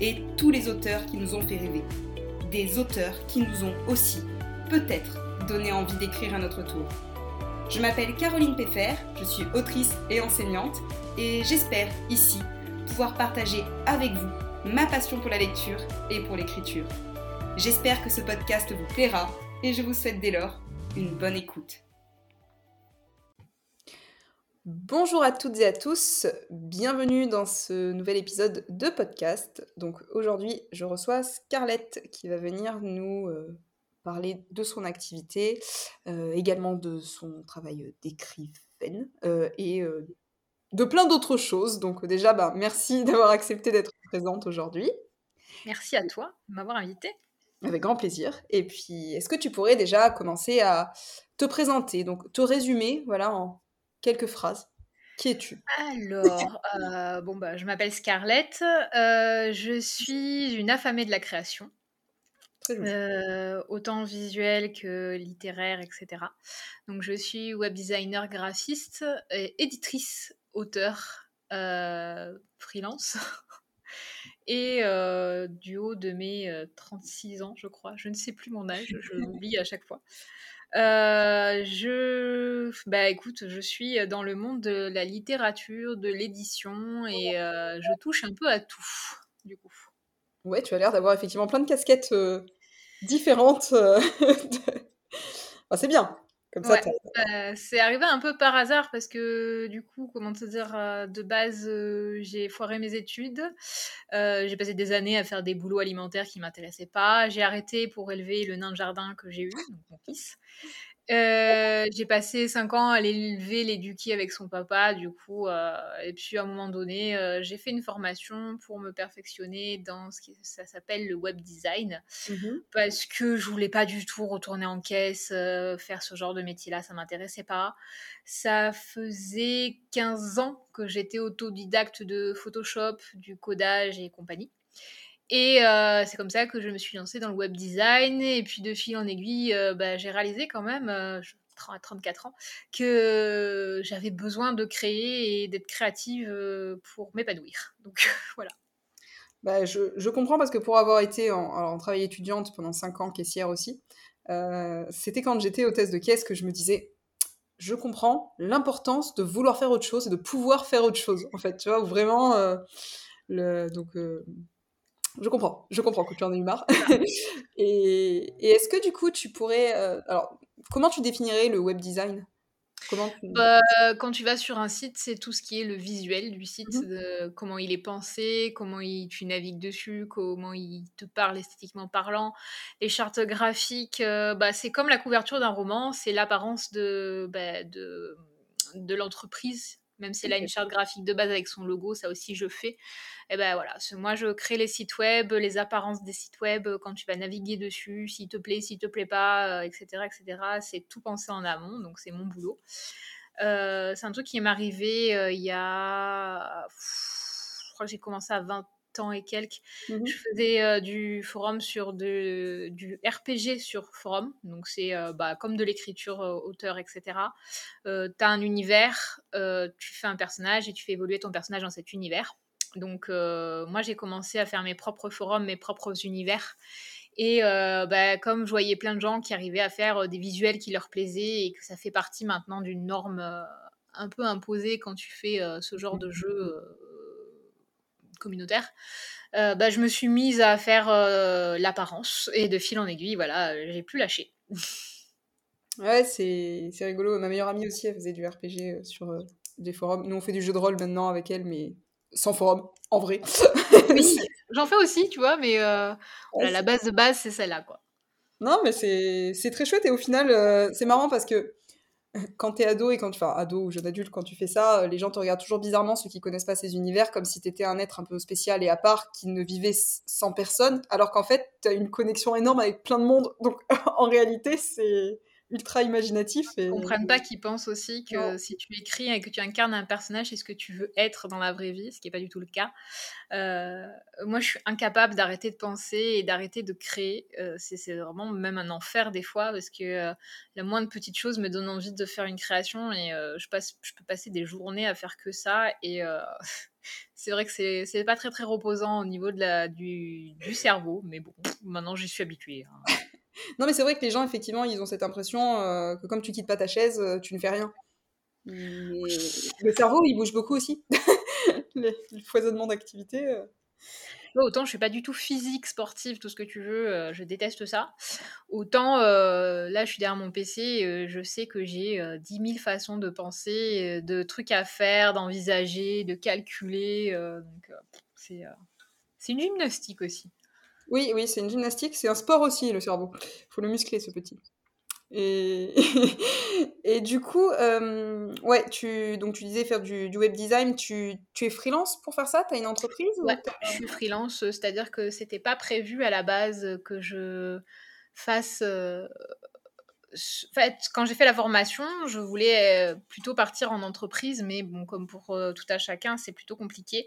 et tous les auteurs qui nous ont fait rêver. Des auteurs qui nous ont aussi, peut-être, donné envie d'écrire à notre tour. Je m'appelle Caroline Peffer, je suis autrice et enseignante, et j'espère ici pouvoir partager avec vous ma passion pour la lecture et pour l'écriture. J'espère que ce podcast vous plaira et je vous souhaite dès lors une bonne écoute. Bonjour à toutes et à tous, bienvenue dans ce nouvel épisode de podcast. Donc aujourd'hui, je reçois Scarlett qui va venir nous euh, parler de son activité, euh, également de son travail d'écrivaine euh, et de plein d'autres choses. Donc déjà, bah, merci d'avoir accepté d'être présente aujourd'hui. Merci à toi de m'avoir invitée. Avec grand plaisir. Et puis, est-ce que tu pourrais déjà commencer à te présenter, donc te résumer, voilà, en quelques phrases. Qui es-tu? Alors, euh, bon bah, je m'appelle Scarlett. Euh, je suis une affamée de la création, euh, autant visuelle que littéraire, etc. Donc, je suis web designer, graphiste, éditrice, auteur, freelance. Et du haut de mes 36 ans, je crois, je ne sais plus mon âge, je l'oublie à chaque fois. Euh, je, bah je suis dans le monde de la littérature, de l'édition et euh, je touche un peu à tout, du coup. Ouais, tu as l'air d'avoir effectivement plein de casquettes euh, différentes. c'est bien. Bah, c'est arrivé un peu par hasard parce que du coup, comment te dire, de base, j'ai foiré mes études. j'ai passé des années à faire des boulots alimentaires qui m'intéressaient pas. J'ai arrêté pour élever le nain de jardin que j'ai eu, donc mon fils. Euh, j'ai passé 5 ans à l'élever, l'éduquer avec son papa, du coup. Euh, et puis, à un moment donné, euh, j'ai fait une formation pour me perfectionner dans ce qui ça s'appelle le web design. Mmh parce que je voulais pas du tout retourner en caisse, faire ce genre de métier-là, ça m'intéressait pas. Ça faisait 15 ans que j'étais autodidacte de Photoshop, du codage et compagnie. Et euh, c'est comme ça que je me suis lancée dans le web design. Et puis de fil en aiguille, euh, bah, j'ai réalisé quand même, euh, à 34 ans, que j'avais besoin de créer et d'être créative pour m'épanouir. Donc voilà. Bah, je, je, comprends parce que pour avoir été en, en travail étudiante pendant 5 ans, caissière aussi, c'était quand j'étais hôtesse de caisse que je me disais, je comprends l'importance de vouloir faire autre chose et de pouvoir faire autre chose, en fait, tu vois, vraiment, le, donc, je comprends, je comprends que tu en aies eu marre. et, est-ce que du coup, tu pourrais. Euh, alors, comment tu définirais le web design? Comment bah, quand tu vas sur un site, c'est tout ce qui est le visuel du site, mmh comment il est pensé, comment il, tu navigues dessus, comment il te parle esthétiquement parlant. Les chartes graphiques, euh, bah, c'est comme la couverture d'un roman, c'est l'apparence de, bah, de, de l'entreprise même si elle a une charte graphique de base avec son logo, ça aussi je fais. Et ben voilà, moi je crée les sites web, les apparences des sites web, euh, quand tu vas naviguer dessus, s'il te plaît, s'il te plaît pas, etc. Euh, etc. C'est tout pensé en amont, donc c'est mon boulot. Euh, c'est un truc qui m'est arrivé il y a. Je crois que j'ai commencé à 20 ans et quelques. Mmh je faisais du forum sur de, du RPG sur forum. Donc, c'est bah, comme de l'écriture auteur, etc. tu as un univers, tu fais un personnage et tu fais évoluer ton personnage dans cet univers. Donc, moi, j'ai commencé à faire mes propres forums, mes propres univers. Et bah, comme je voyais plein de gens qui arrivaient à faire des visuels qui leur plaisaient et que ça fait partie maintenant d'une norme un peu imposée quand tu fais ce genre de jeu communautaire, euh, bah, je me suis mise à faire euh, l'apparence et de fil en aiguille, voilà, j'ai plus lâché. ouais, c'est rigolo. Ma meilleure amie aussi, elle faisait du RPG euh, sur des forums. Nous, on fait du jeu de rôle maintenant avec elle, mais sans forum, en vrai. oui, j'en fais aussi, tu vois, mais la base de base, c'est celle-là, quoi. Non, mais c'est très chouette et au final, c'est marrant parce que quand t'es ado et quand enfin ado ou jeune adulte, quand tu fais ça, euh, les gens te regardent toujours bizarrement, ceux qui connaissent pas ces univers, comme si t'étais un être un peu spécial et à part qui ne vivait sans personne, alors qu'en fait, t'as une connexion énorme avec plein de monde. Donc en réalité, c'est ultra imaginatif. Et... Ils comprennent pas qu'ils pensent aussi que si tu écris et que tu incarnes un personnage, c'est ce que tu veux être dans la vraie vie, ce qui n'est pas du tout le cas. Euh, moi, je suis incapable d'arrêter de penser et d'arrêter de créer. Euh, c'est vraiment même un enfer des fois parce que euh, la moindre petite chose me donne envie de faire une création et je, passe, je peux passer des journées à faire que ça et c'est vrai que c'est pas très très reposant au niveau de la, du, du cerveau, mais bon, maintenant j'y suis habituée. Hein. Non, mais c'est vrai que les gens, effectivement, ils ont cette impression euh, que comme tu quittes pas ta chaise, euh, tu ne fais rien. le cerveau, il bouge beaucoup aussi. le, foisonnement d'activités. Euh. autant je suis pas du tout physique, sportive, tout ce que tu veux, je déteste ça. Autant là, je suis derrière mon PC, je sais que j'ai 10 000 façons de penser, de trucs à faire, d'envisager, de calculer. donc, c'est une gymnastique aussi. Oui, oui, c'est une gymnastique, c'est un sport aussi, le cerveau. Il faut le muscler, ce petit. Et, et du coup, euh, ouais, tu, donc tu disais faire du, web design, tu, tu, es freelance pour faire ça? Tu as une entreprise Ouais, je suis freelance, c'est-à-dire que c'était pas prévu à la base que je fasse. Euh, en fait, quand j'ai fait la formation, je voulais euh, plutôt partir en entreprise, mais bon, comme pour tout à chacun, c'est plutôt compliqué.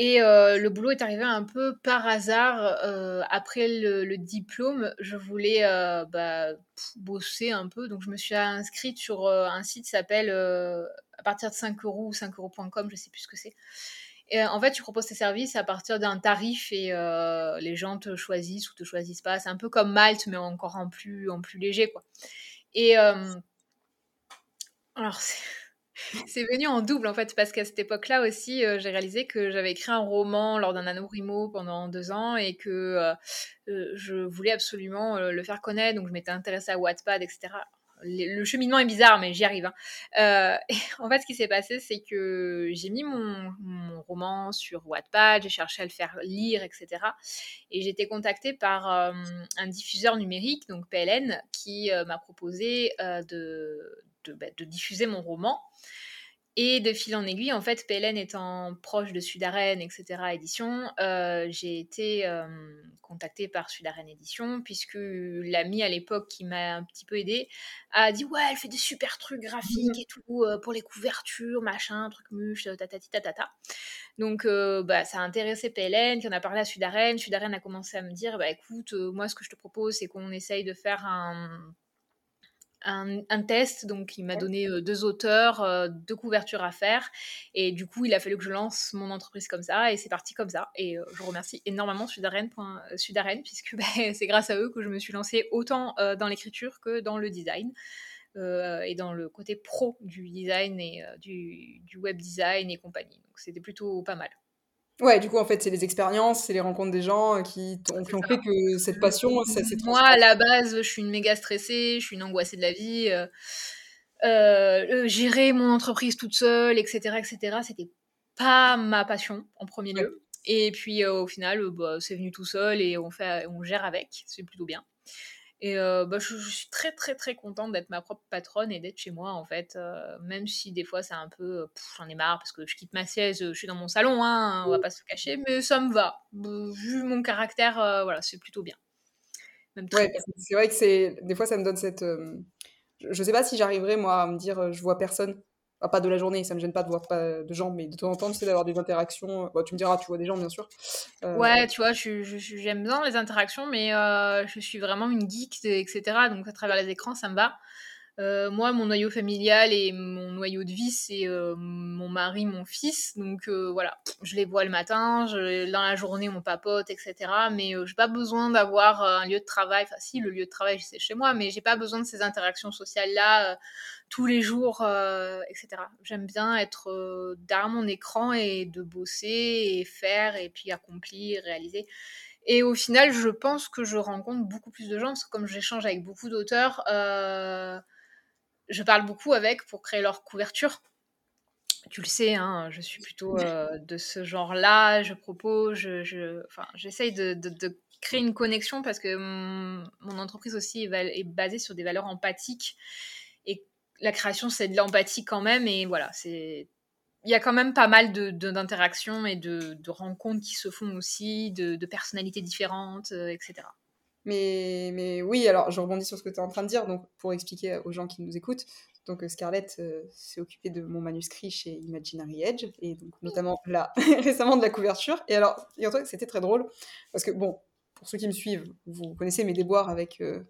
Et euh, le boulot est arrivé un peu par hasard. Euh, après le, diplôme, je voulais euh, bah, bosser un peu. Donc, je me suis inscrite sur un site qui s'appelle à partir de 5 euros ou 5 euros.com, je ne sais plus ce que c'est. Et en fait, tu proposes tes services à partir d'un tarif et les gens te choisissent ou te choisissent pas. C'est un peu comme Malte, mais encore en plus, en plus léger. Quoi. Et alors, c'est c'est venu en double en fait, parce qu'à cette époque-là aussi, euh, j'ai réalisé que j'avais écrit un roman lors d'un anorimo pendant deux ans et que euh, euh, je voulais absolument le faire connaître, donc je m'étais intéressée à Wattpad, etc. Le, cheminement est bizarre, mais j'y arrive. Hein. en fait, ce qui s'est passé, c'est que j'ai mis mon, roman sur Wattpad, j'ai cherché à le faire lire, etc. Et j'ai été contactée par un diffuseur numérique, donc PLN, qui m'a proposé de, bah, de, diffuser mon roman. Et de fil en aiguille, en fait, PLN étant proche de Sudaren, etc., édition, euh, j'ai été euh, contactée par Sudaren Édition, puisque l'ami à l'époque qui m'a un petit peu aidée a dit Ouais, elle fait des super trucs graphiques et tout, euh, pour les couvertures, machin, truc muche, tatati tatata. Donc, bah, ça a intéressé PLN, qui en a parlé à Sudaren. Sudaren a commencé à me dire Bah écoute, moi, ce que je te propose, c'est qu'on essaye de faire un un, test, donc il m'a donné euh, deux auteurs, euh, deux couvertures à faire, et du coup il a fallu que je lance mon entreprise comme ça, et c'est parti comme ça. Et euh, je remercie énormément Sudaren, Sudaren puisque bah, c'est grâce à eux que je me suis lancée autant dans l'écriture que dans le design. et dans le côté pro du design et du, du, web design et compagnie. Donc c'était plutôt pas mal. Ouais, du coup, en fait, c'est les expériences, c'est les rencontres des gens euh, qui, ont fait que cette passion, ça s'est Moi, à la base, je suis une méga stressée, je suis une angoissée de la vie. Euh, euh, gérer mon entreprise toute seule, etc., etc., c'était pas ma passion en premier lieu. Et puis, au final, bah, c'est venu tout seul et on, fait, on gère avec, c'est plutôt bien. Et bah, je, suis très très très contente d'être ma propre patronne et d'être chez moi en fait, même si des fois c'est un peu, j'en ai marre parce que je quitte ma siège, je suis dans mon salon, hein, on va pas se cacher, mais ça me va. Vu mon caractère, voilà, c'est plutôt bien. c'est vrai que c'est des fois ça me donne cette, je sais pas si j'arriverai moi à me dire je vois personne pas de la journée, ça me gêne pas de voir pas de gens, mais de temps en temps, tu sais, d'avoir des interactions. Bah, tu me diras, tu vois des gens, bien sûr. Euh, ouais, tu vois, j'aime je, bien les interactions, mais euh, je suis vraiment une geek, etc. Donc, à travers les écrans, ça me va. Euh, moi, mon noyau familial et mon noyau de vie, c'est mon mari, mon fils. Donc voilà, je les vois le matin, je, dans la journée, on papote, etc. Mais j'ai pas besoin d'avoir un lieu de travail. Enfin, si, le lieu de travail, c'est chez moi, mais j'ai pas besoin de ces interactions sociales-là tous les jours, euh, etc. J'aime bien être euh, derrière mon écran et de bosser et faire et puis accomplir, réaliser. Et au final, je pense que je rencontre beaucoup plus de gens parce que comme j'échange avec beaucoup d'auteurs, euh, je parle beaucoup avec pour créer leur couverture. Tu le sais, hein, je suis plutôt de ce genre-là. Je propose, je, enfin, j'essaye de, créer une connexion parce que mon, entreprise aussi est basée sur des valeurs empathiques la création, c'est de l'empathie quand même. Et voilà, c'est il y a quand même pas mal d'interactions de, et de, de, rencontres qui se font aussi, de, de personnalités différentes, etc. Mais, mais oui, alors je rebondis sur ce que tu es en train de dire, donc pour expliquer aux gens qui nous écoutent. Donc Scarlett euh, s'est occupée de mon manuscrit chez Imaginary Edge, et donc notamment là, récemment de la couverture. Et alors, c'était très drôle, parce que bon, pour ceux qui me suivent, vous connaissez mes déboires avec euh,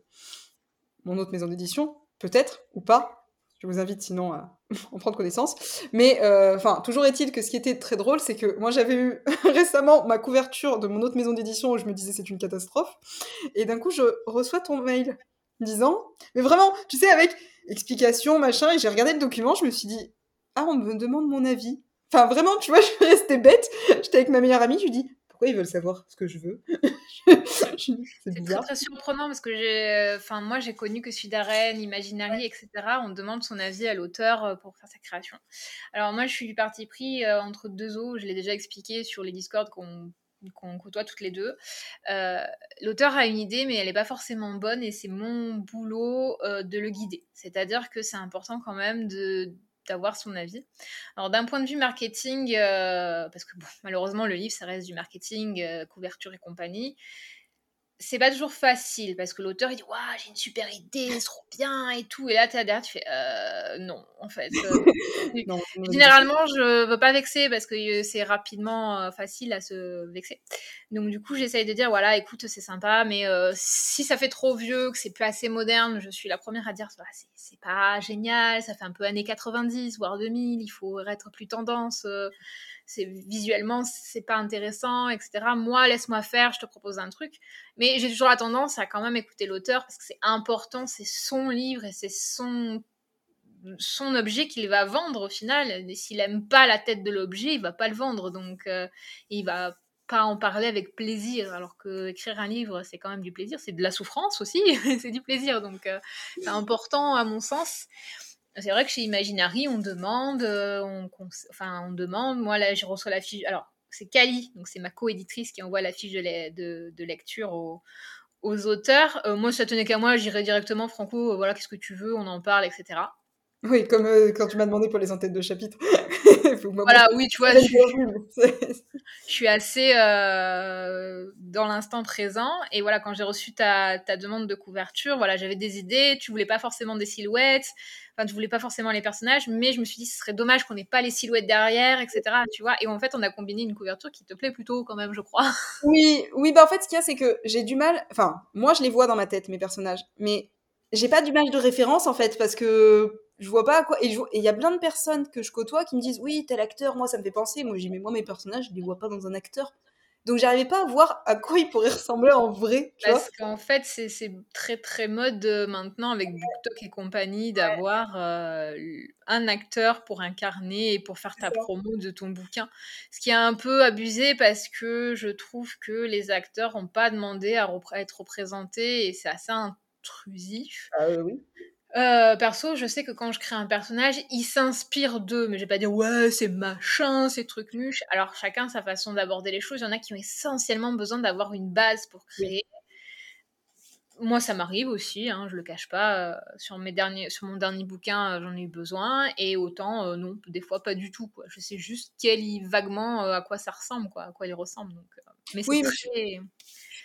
mon autre maison d'édition, peut-être, ou pas, je vous invite sinon à en prendre connaissance. Mais euh, enfin, toujours est-il que ce qui était très drôle, c'est que moi j'avais eu récemment ma couverture de mon autre maison d'édition où je me disais c'est une catastrophe. Et d'un coup, je reçois ton mail disant, mais vraiment, tu sais, avec explication, machin, et j'ai regardé le document, je me suis dit, ah, on me demande mon avis. Enfin, vraiment, tu vois, je suis restée bête. J'étais avec ma meilleure amie, je lui dis, pourquoi ils veulent savoir ce que je veux? C'est très, très surprenant parce que j'ai, enfin, moi j'ai connu que Sudarène, Imaginary, etc. On demande son avis à l'auteur euh, pour faire sa création. Alors moi je suis du parti pris euh, entre deux eaux, je l'ai déjà expliqué sur les Discord qu'on qu'on côtoie toutes les deux. Euh, l'auteur a une idée, mais elle n'est pas forcément bonne, et c'est mon boulot de le guider. C'est-à-dire que c'est important quand même de, d'avoir son avis. Alors d'un point de vue marketing, euh, parce que malheureusement le livre ça reste du marketing, euh, couverture et compagnie, c'est pas toujours facile parce que l'auteur il dit waouh j'ai une super idée c'est trop bien et tout. Et là t'es derrière tu fais euh, non en fait euh, généralement je veux pas vexer parce que euh, c'est rapidement facile à se vexer. Donc du coup j'essaye de dire voilà écoute c'est sympa mais si ça fait trop vieux que c'est plus assez moderne je suis la première à dire bah, c'est pas génial ça fait un peu années 90 voire 2000 il faut être plus tendance c'est visuellement c'est pas intéressant, etc. Moi, laisse-moi faire, je te propose un truc. Mais j'ai toujours la tendance à quand même écouter l'auteur parce que c'est important, c'est son livre et c'est son son objet qu'il va vendre au final. S'il aime pas la tête de l'objet, il va pas le vendre, donc euh, il va pas en parler avec plaisir, alors que écrire un livre, c'est quand même du plaisir, c'est de la souffrance aussi, c'est du plaisir, donc euh, c'est important à mon sens. C'est vrai que chez Imaginary, on demande, euh, on, enfin, on demande. Moi, là, je reçois la fiche. Alors, c'est Kali, donc c'est ma co-éditrice qui envoie la fiche de, lecture aux, auteurs. Euh, moi, ça tenait qu'à moi, j'irai directement, Franco, euh, voilà, qu'est-ce que tu veux, on en parle, etc. Oui, comme quand tu m'as demandé pour les entêtes de chapitre. voilà, oui, tu vois, je, je, suis assez dans l'instant présent. Et voilà, quand j'ai reçu ta, ta, demande de couverture, voilà, j'avais des idées. Tu voulais pas forcément des silhouettes. Enfin, tu voulais pas forcément les personnages, mais je me suis dit, ce serait dommage qu'on n'ait pas les silhouettes derrière, etc. Tu vois. Et en fait, on a combiné une couverture qui te plaît plutôt, quand même, je crois. Oui, oui, bah en fait, ce qu'il y a, c'est que j'ai du mal. Enfin, moi, je les vois dans ma tête, mes personnages. Mais j'ai pas d'image de référence, en fait, parce que je vois pas à quoi. Et il y a plein de personnes que je côtoie qui me disent, oui, tel acteur, moi, ça me fait penser. Moi, j'ai mais moi, mes personnages, je les vois pas dans un acteur. Donc j'arrivais pas à voir à quoi il pourrait ressembler en vrai. Parce qu'en fait, c'est très très mode euh, maintenant avec BookTok et compagnie d'avoir euh, un acteur pour incarner et pour faire ta promo de ton bouquin. Ce qui est un peu abusé parce que je trouve que les acteurs n'ont pas demandé à, à être représentés et c'est assez intrusif. Ah oui. Euh, perso, je sais que quand je crée un personnage, il s'inspire d'eux, mais je vais pas dire ouais, c'est machin, c'est truc nuche. Alors chacun sa façon d'aborder les choses. Il y en a qui ont essentiellement besoin d'avoir une base pour créer. Moi, ça m'arrive aussi, hein, je le cache pas. Euh, sur, mes derniers, sur mon dernier bouquin, euh, j'en ai eu besoin, et autant, non, des fois pas du tout. Quoi. Je sais juste quel, vaguement à quoi ça ressemble, quoi, à quoi il ressemble. Donc, mais c'est très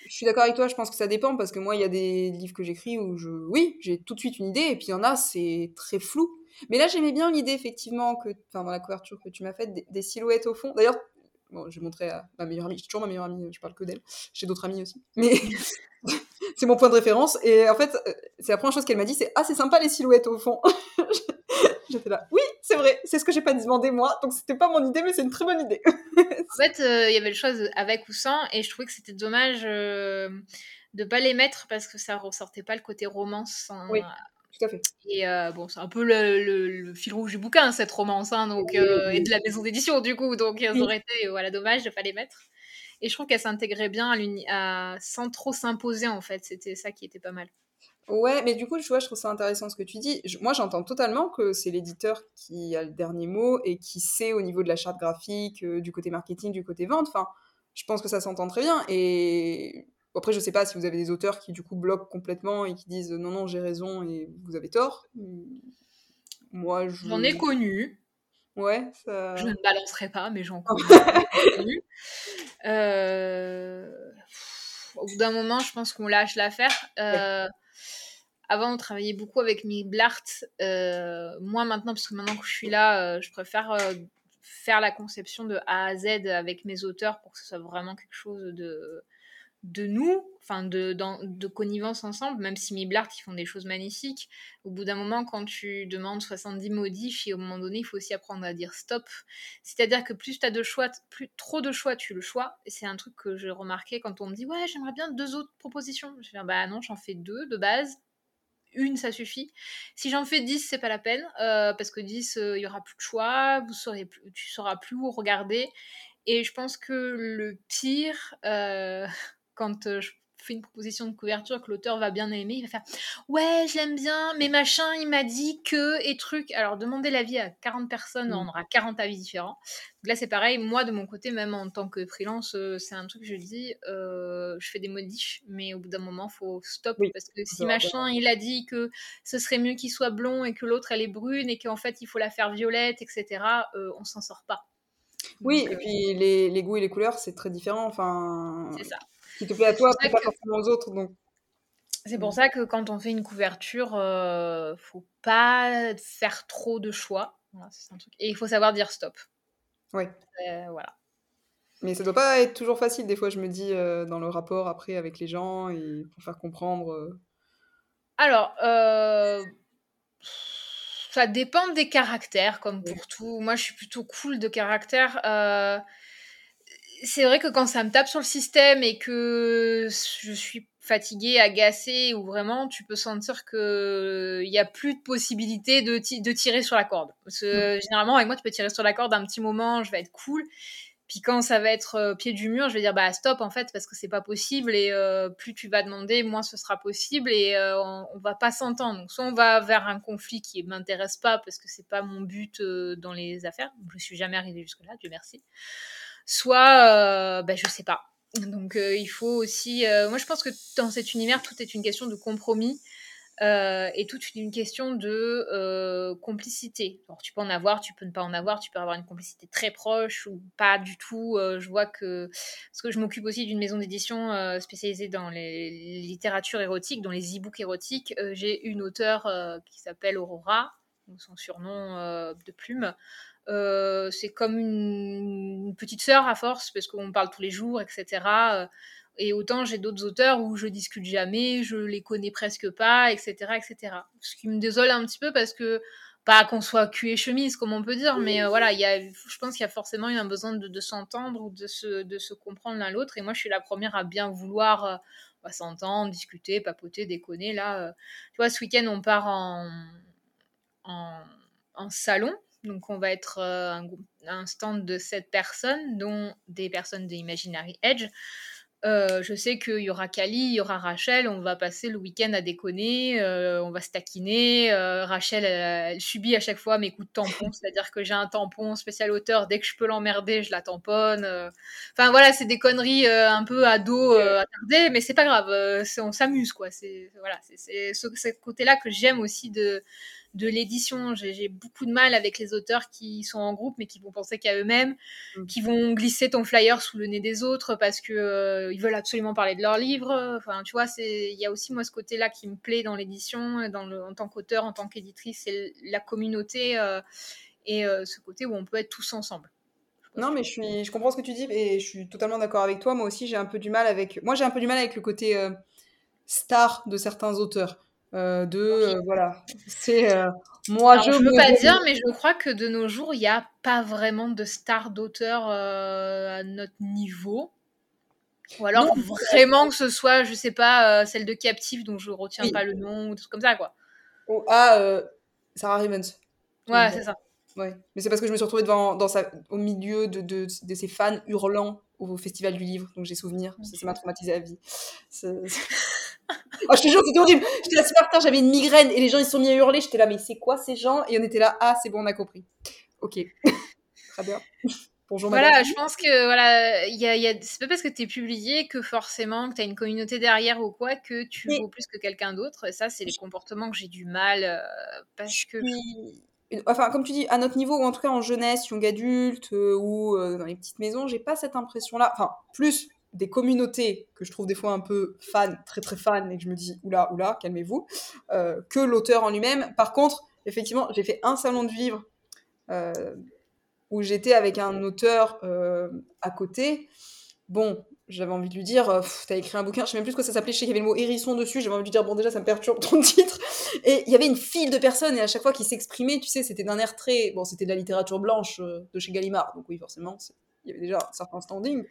je suis d'accord avec toi, je pense que ça dépend parce que moi, il y a des livres que j'écris où je. Oui, j'ai tout de suite une idée et puis il y en a, c'est très flou. Mais là, j'aimais bien l'idée, effectivement, que, enfin, dans la couverture que tu m'as faite, des, silhouettes au fond. D'ailleurs, bon, je vais montrer à ma meilleure amie, j'ai toujours ma meilleure amie, je parle que d'elle. J'ai d'autres amies aussi. Mais c'est mon point de référence. Et en fait, euh, c'est la première chose qu'elle m'a dit c'est Ah, c'est sympa les silhouettes au fond. J'étais là, oui, c'est vrai, c'est ce que j'ai pas demandé moi, donc c'était pas mon idée, mais c'est une très bonne idée. en fait, euh, il y avait le choix avec ou sans, et je trouvais que c'était dommage euh, de pas les mettre parce que ça ressortait pas le côté romance. oui. Tout à fait. Et euh, bon, c'est un peu le, fil rouge du bouquin, cette romance, hein, donc, et de la maison d'édition, du coup. Donc, ça aurait été voilà, dommage de pas les mettre. Et je trouve qu'elle s'intégrait bien à, sans trop s'imposer, en fait. C'était ça qui était pas mal. Ouais, mais du coup, tu vois, je trouve ça intéressant ce que tu dis. moi, j'entends totalement que c'est l'éditeur qui a le dernier mot et qui sait au niveau de la charte graphique, euh, du côté marketing, du côté vente. Enfin, je pense que ça s'entend très bien. Et après, je sais pas si vous avez des auteurs qui, du coup, bloquent complètement et qui disent non, non, j'ai raison et vous avez tort. Moi, je... J'en ai connu. Ouais, ça... Je ne balancerai pas, mais j'en connais. euh... Au bout d'un moment, je pense qu'on lâche l'affaire. Euh... Avant, on travaillait beaucoup avec mes Blart. Euh... Moi, maintenant, parce que maintenant que je suis là, euh, je préfère euh, faire la conception de A à Z avec mes auteurs pour que ce soit vraiment quelque chose de de nous, enfin de, connivence ensemble, même si Miblart, ils font des choses magnifiques. Au bout d'un moment, quand tu demandes 70 modifs, au moment donné, il faut aussi apprendre à dire stop. C'est-à-dire que plus tu as de choix, plus trop de choix, tu le choix. C'est un truc que j'ai remarqué quand on me dit Ouais, j'aimerais bien deux autres propositions. Je dis Bah non, j'en fais deux de base. Une, ça suffit. Si j'en fais 10, c'est pas la peine, euh, parce que 10, il euh, y aura plus de choix, vous saurez plus, tu sauras plus où regarder. Et je pense que le pire, euh, quand je fais une proposition de couverture que l'auteur va bien aimer, il va faire Ouais, je l'aime bien, mais machin, il m'a dit que, et truc. Alors, demander l'avis à 40 personnes, mmh. on aura 40 avis différents. Donc là, c'est pareil, moi, de mon côté, même en tant que freelance, euh, c'est un truc que je dis euh, je fais des modifs, mais au bout d'un moment, faut stop. parce que si machin, il a dit que ce serait mieux qu'il soit blond et que l'autre, elle est brune et qu'en fait, il faut la faire violette, etc., on s'en sort pas. Oui, et puis les, les, goûts et les couleurs, c'est très différent. Enfin, c'est ça qui te plaît à toi, pas forcément aux autres. Donc. C'est pour ça que quand on fait une couverture, euh, faut pas faire trop de choix. Et il faut savoir dire stop. Oui. Euh, voilà. Mais ça doit pas être toujours facile. Des fois, je me dis euh, dans le rapport après avec les gens et pour faire comprendre. Euh. Alors, ça dépend des caractères, comme pour tout. Moi, je suis plutôt cool de caractère c'est vrai que quand ça me tape sur le système et que je suis fatiguée, agacée, ou vraiment tu peux sentir que il y a plus de possibilité de, de, tirer sur la corde. Parce que mmh. généralement avec moi tu peux tirer sur la corde un petit moment, je vais être cool. Puis quand ça va être euh, pied du mur, je vais dire bah stop en fait parce que c'est pas possible et euh, plus tu vas demander, moins ce sera possible et euh, on, on, va pas s'entendre. Donc soit on va vers un conflit qui m'intéresse pas parce que c'est pas mon but dans les affaires. Je suis jamais arrivée jusque là, Dieu merci soit euh, ben, je sais pas. Donc euh, il faut aussi, euh, moi je pense que dans cet univers tout est une question de compromis. Euh, et toute une question de euh, complicité. Alors, tu peux en avoir, tu peux ne pas en avoir, tu peux avoir une complicité très proche ou pas du tout. Je vois que, parce que je m'occupe aussi d'une maison d'édition spécialisée dans les, littératures érotiques, dans les e-books érotiques. J'ai une auteure qui s'appelle Aurora, son surnom de plume. Euh, c'est comme une, petite sœur à force parce qu'on parle tous les jours, etc. Euh, et autant j'ai d'autres auteurs où je discute jamais, je les connais presque pas, etc., etc. Ce qui me désole un petit peu parce que pas qu'on soit cul et chemise comme on peut dire, mais euh, voilà, il y a, je pense qu'il y a forcément un besoin de, s'entendre ou de se, de se comprendre l'un l'autre. Et moi, je suis la première à bien vouloir bah, s'entendre, discuter, papoter, déconner. Là, tu vois, ce week-end, on part en, en, en salon donc, on va être euh, un, stand de 7 personnes, dont des personnes de Imaginary Edge. Euh, je sais qu'il y aura Kali, il y aura Rachel, on va passer le week-end à déconner, euh, on va se taquiner. Rachel, elle, subit à chaque fois mes coups de tampon, c'est-à-dire que j'ai un tampon spécial auteur, dès que je peux l'emmerder, je la tamponne. Enfin voilà, c'est des conneries un peu ado attardées, mais c'est pas grave, on s'amuse quoi. C'est voilà, c'est ce côté-là que j'aime aussi de de l'édition. J'ai beaucoup de mal avec les auteurs qui sont en groupe mais qui vont penser qu'à eux-mêmes, mm. qui vont glisser ton flyer sous le nez des autres parce que euh, ils veulent absolument parler de leur livre. Enfin, tu vois, c'est il y a aussi moi ce côté-là qui me plaît dans l'édition, dans le, en tant qu'auteur, en tant qu'éditrice, c'est la communauté euh, et euh, ce côté où on peut être tous ensemble. Non, mais je suis, je comprends ce que tu dis et je suis totalement d'accord avec toi. Moi aussi, j'ai un peu du mal avec, moi j'ai un peu du mal avec le côté star de certains auteurs. Euh, de euh, voilà. C'est euh, moi je ne veux pas dire mais je crois que de nos jours il n'y a pas vraiment de stars d'auteurs à notre niveau. Ou alors vraiment que ce soit je sais pas celle de Captive dont je retiens pas le nom ou tout comme ça quoi. Oh, ah Sarah Rivens ouais c'est ça. Ouais. Mais c'est parce que je me suis retrouvée devant dans sa, au milieu de, de, de ses fans hurlant au festival du livre donc j'ai souvenir. Ça m'a traumatisé à vie oh, je te jure, c'était horrible. J'étais là super tard, j'avais une migraine et les gens ils se sont mis à hurler. J'étais là, mais c'est quoi ces gens? Et on était là, ah, c'est bon, on a compris. Ok. Très bien. Bonjour, voilà, je pense que voilà, y a, y a... c'est pas parce que tu es publié que forcément que tu as une communauté derrière ou quoi que tu vaux plus que quelqu'un d'autre. Et ça, c'est les comportements que j'ai du mal euh, parce que. enfin, comme tu dis, à notre niveau, ou en tout cas en jeunesse, young adulte, ou dans les petites maisons, j'ai pas cette impression-là. Enfin, plus des communautés que je trouve des fois un peu fan, très très fan, et que je me dis oula, oula, calmez-vous, euh, que l'auteur en lui-même. Par contre, effectivement, j'ai fait un salon de vivre euh, où j'étais avec un auteur euh, à côté. Bon, j'avais envie de lui dire, t'as écrit un bouquin, je sais même plus ce que ça s'appelait, je sais qu'il y avait le mot hérisson dessus, j'avais envie de lui dire, bon, déjà, ça me perturbe ton titre. Et il y avait une file de personnes, et à chaque fois qu'ils s'exprimaient, tu sais, c'était d'un air très. Bon, c'était de la littérature blanche de chez Gallimard, donc oui, forcément, il y avait déjà un certain standing.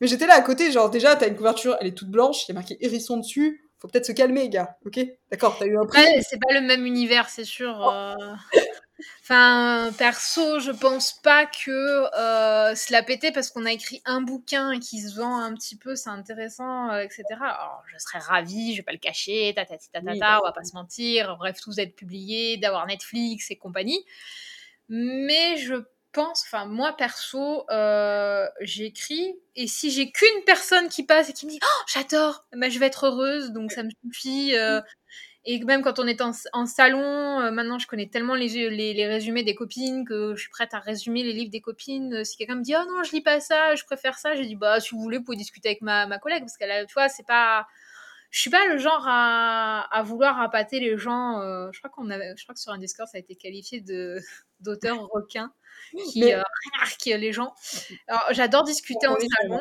Mais j'étais là à côté, genre déjà, t'as une couverture, elle est toute blanche, il y a marqué hérisson dessus. Faut peut-être se calmer, gars. Ok? D'accord, t'as eu un prix. c'est pas le même univers, c'est sûr. Oh. Euh. Enfin, perso, je pense pas que euh, cela pétait parce qu'on a écrit un bouquin qui se vend un petit peu, c'est intéressant, euh, etc. Alors, je serais ravie, je vais pas le cacher, ta ta ta ta, ta, on va pas se mentir. Bref, tous être publiés, d'avoir Netflix et compagnie. Mais je enfin moi perso, euh, j'écris et si j'ai qu'une personne qui passe et qui me dit oh, j'adore, bah, je vais être heureuse, donc ça me suffit. Euh, et même quand on est en, salon, euh, maintenant je connais tellement les, les, résumés des copines que je suis prête à résumer les livres des copines. Si quelqu'un me dit oh non je lis pas ça, je préfère ça, j'ai dit bah si vous voulez vous pouvez discuter avec ma, ma collègue parce qu'elle tu vois c'est pas je suis pas le genre à, à vouloir appâter les gens. je crois qu'on avait, je crois que sur un Discord ça a été qualifié de d'auteur requin qui mais... euh, les gens. Alors, j'adore discuter en salon.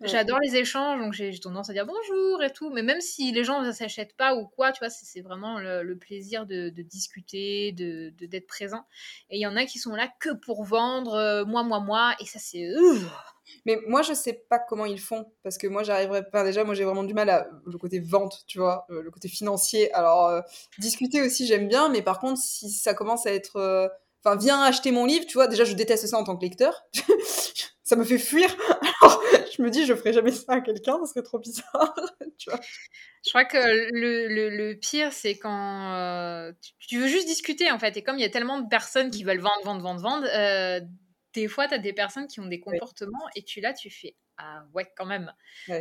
J'adore les échanges, donc j'ai tendance à dire bonjour et tout. Mais même si les gens ne s'achètent pas ou quoi, tu vois, c'est vraiment le, plaisir de, discuter, de d'être présent. Et il y en a qui sont là que pour vendre, euh, moi, moi, moi. Et ça, c'est. Mais moi, je sais pas comment ils font. Parce que moi, j'arriverais. Déjà, moi, j'ai vraiment du mal à le côté vente, tu vois, euh, le côté financier. Alors, euh, discuter aussi, j'aime bien. Mais par contre, si ça commence à être Enfin, viens acheter mon livre, tu vois. Déjà, je déteste ça en tant que lecteur. ça me fait fuir. Alors, je me dis, je ferai jamais ça à quelqu'un, ça serait trop bizarre, tu vois. Je crois que le, pire, c'est quand euh, tu, veux juste discuter, en fait. Et comme il y a tellement de personnes qui veulent vendre, vendre, vendre, vendre, euh, des fois, tu as des personnes qui ont des comportements et tu là, tu fais ah ouais, quand même.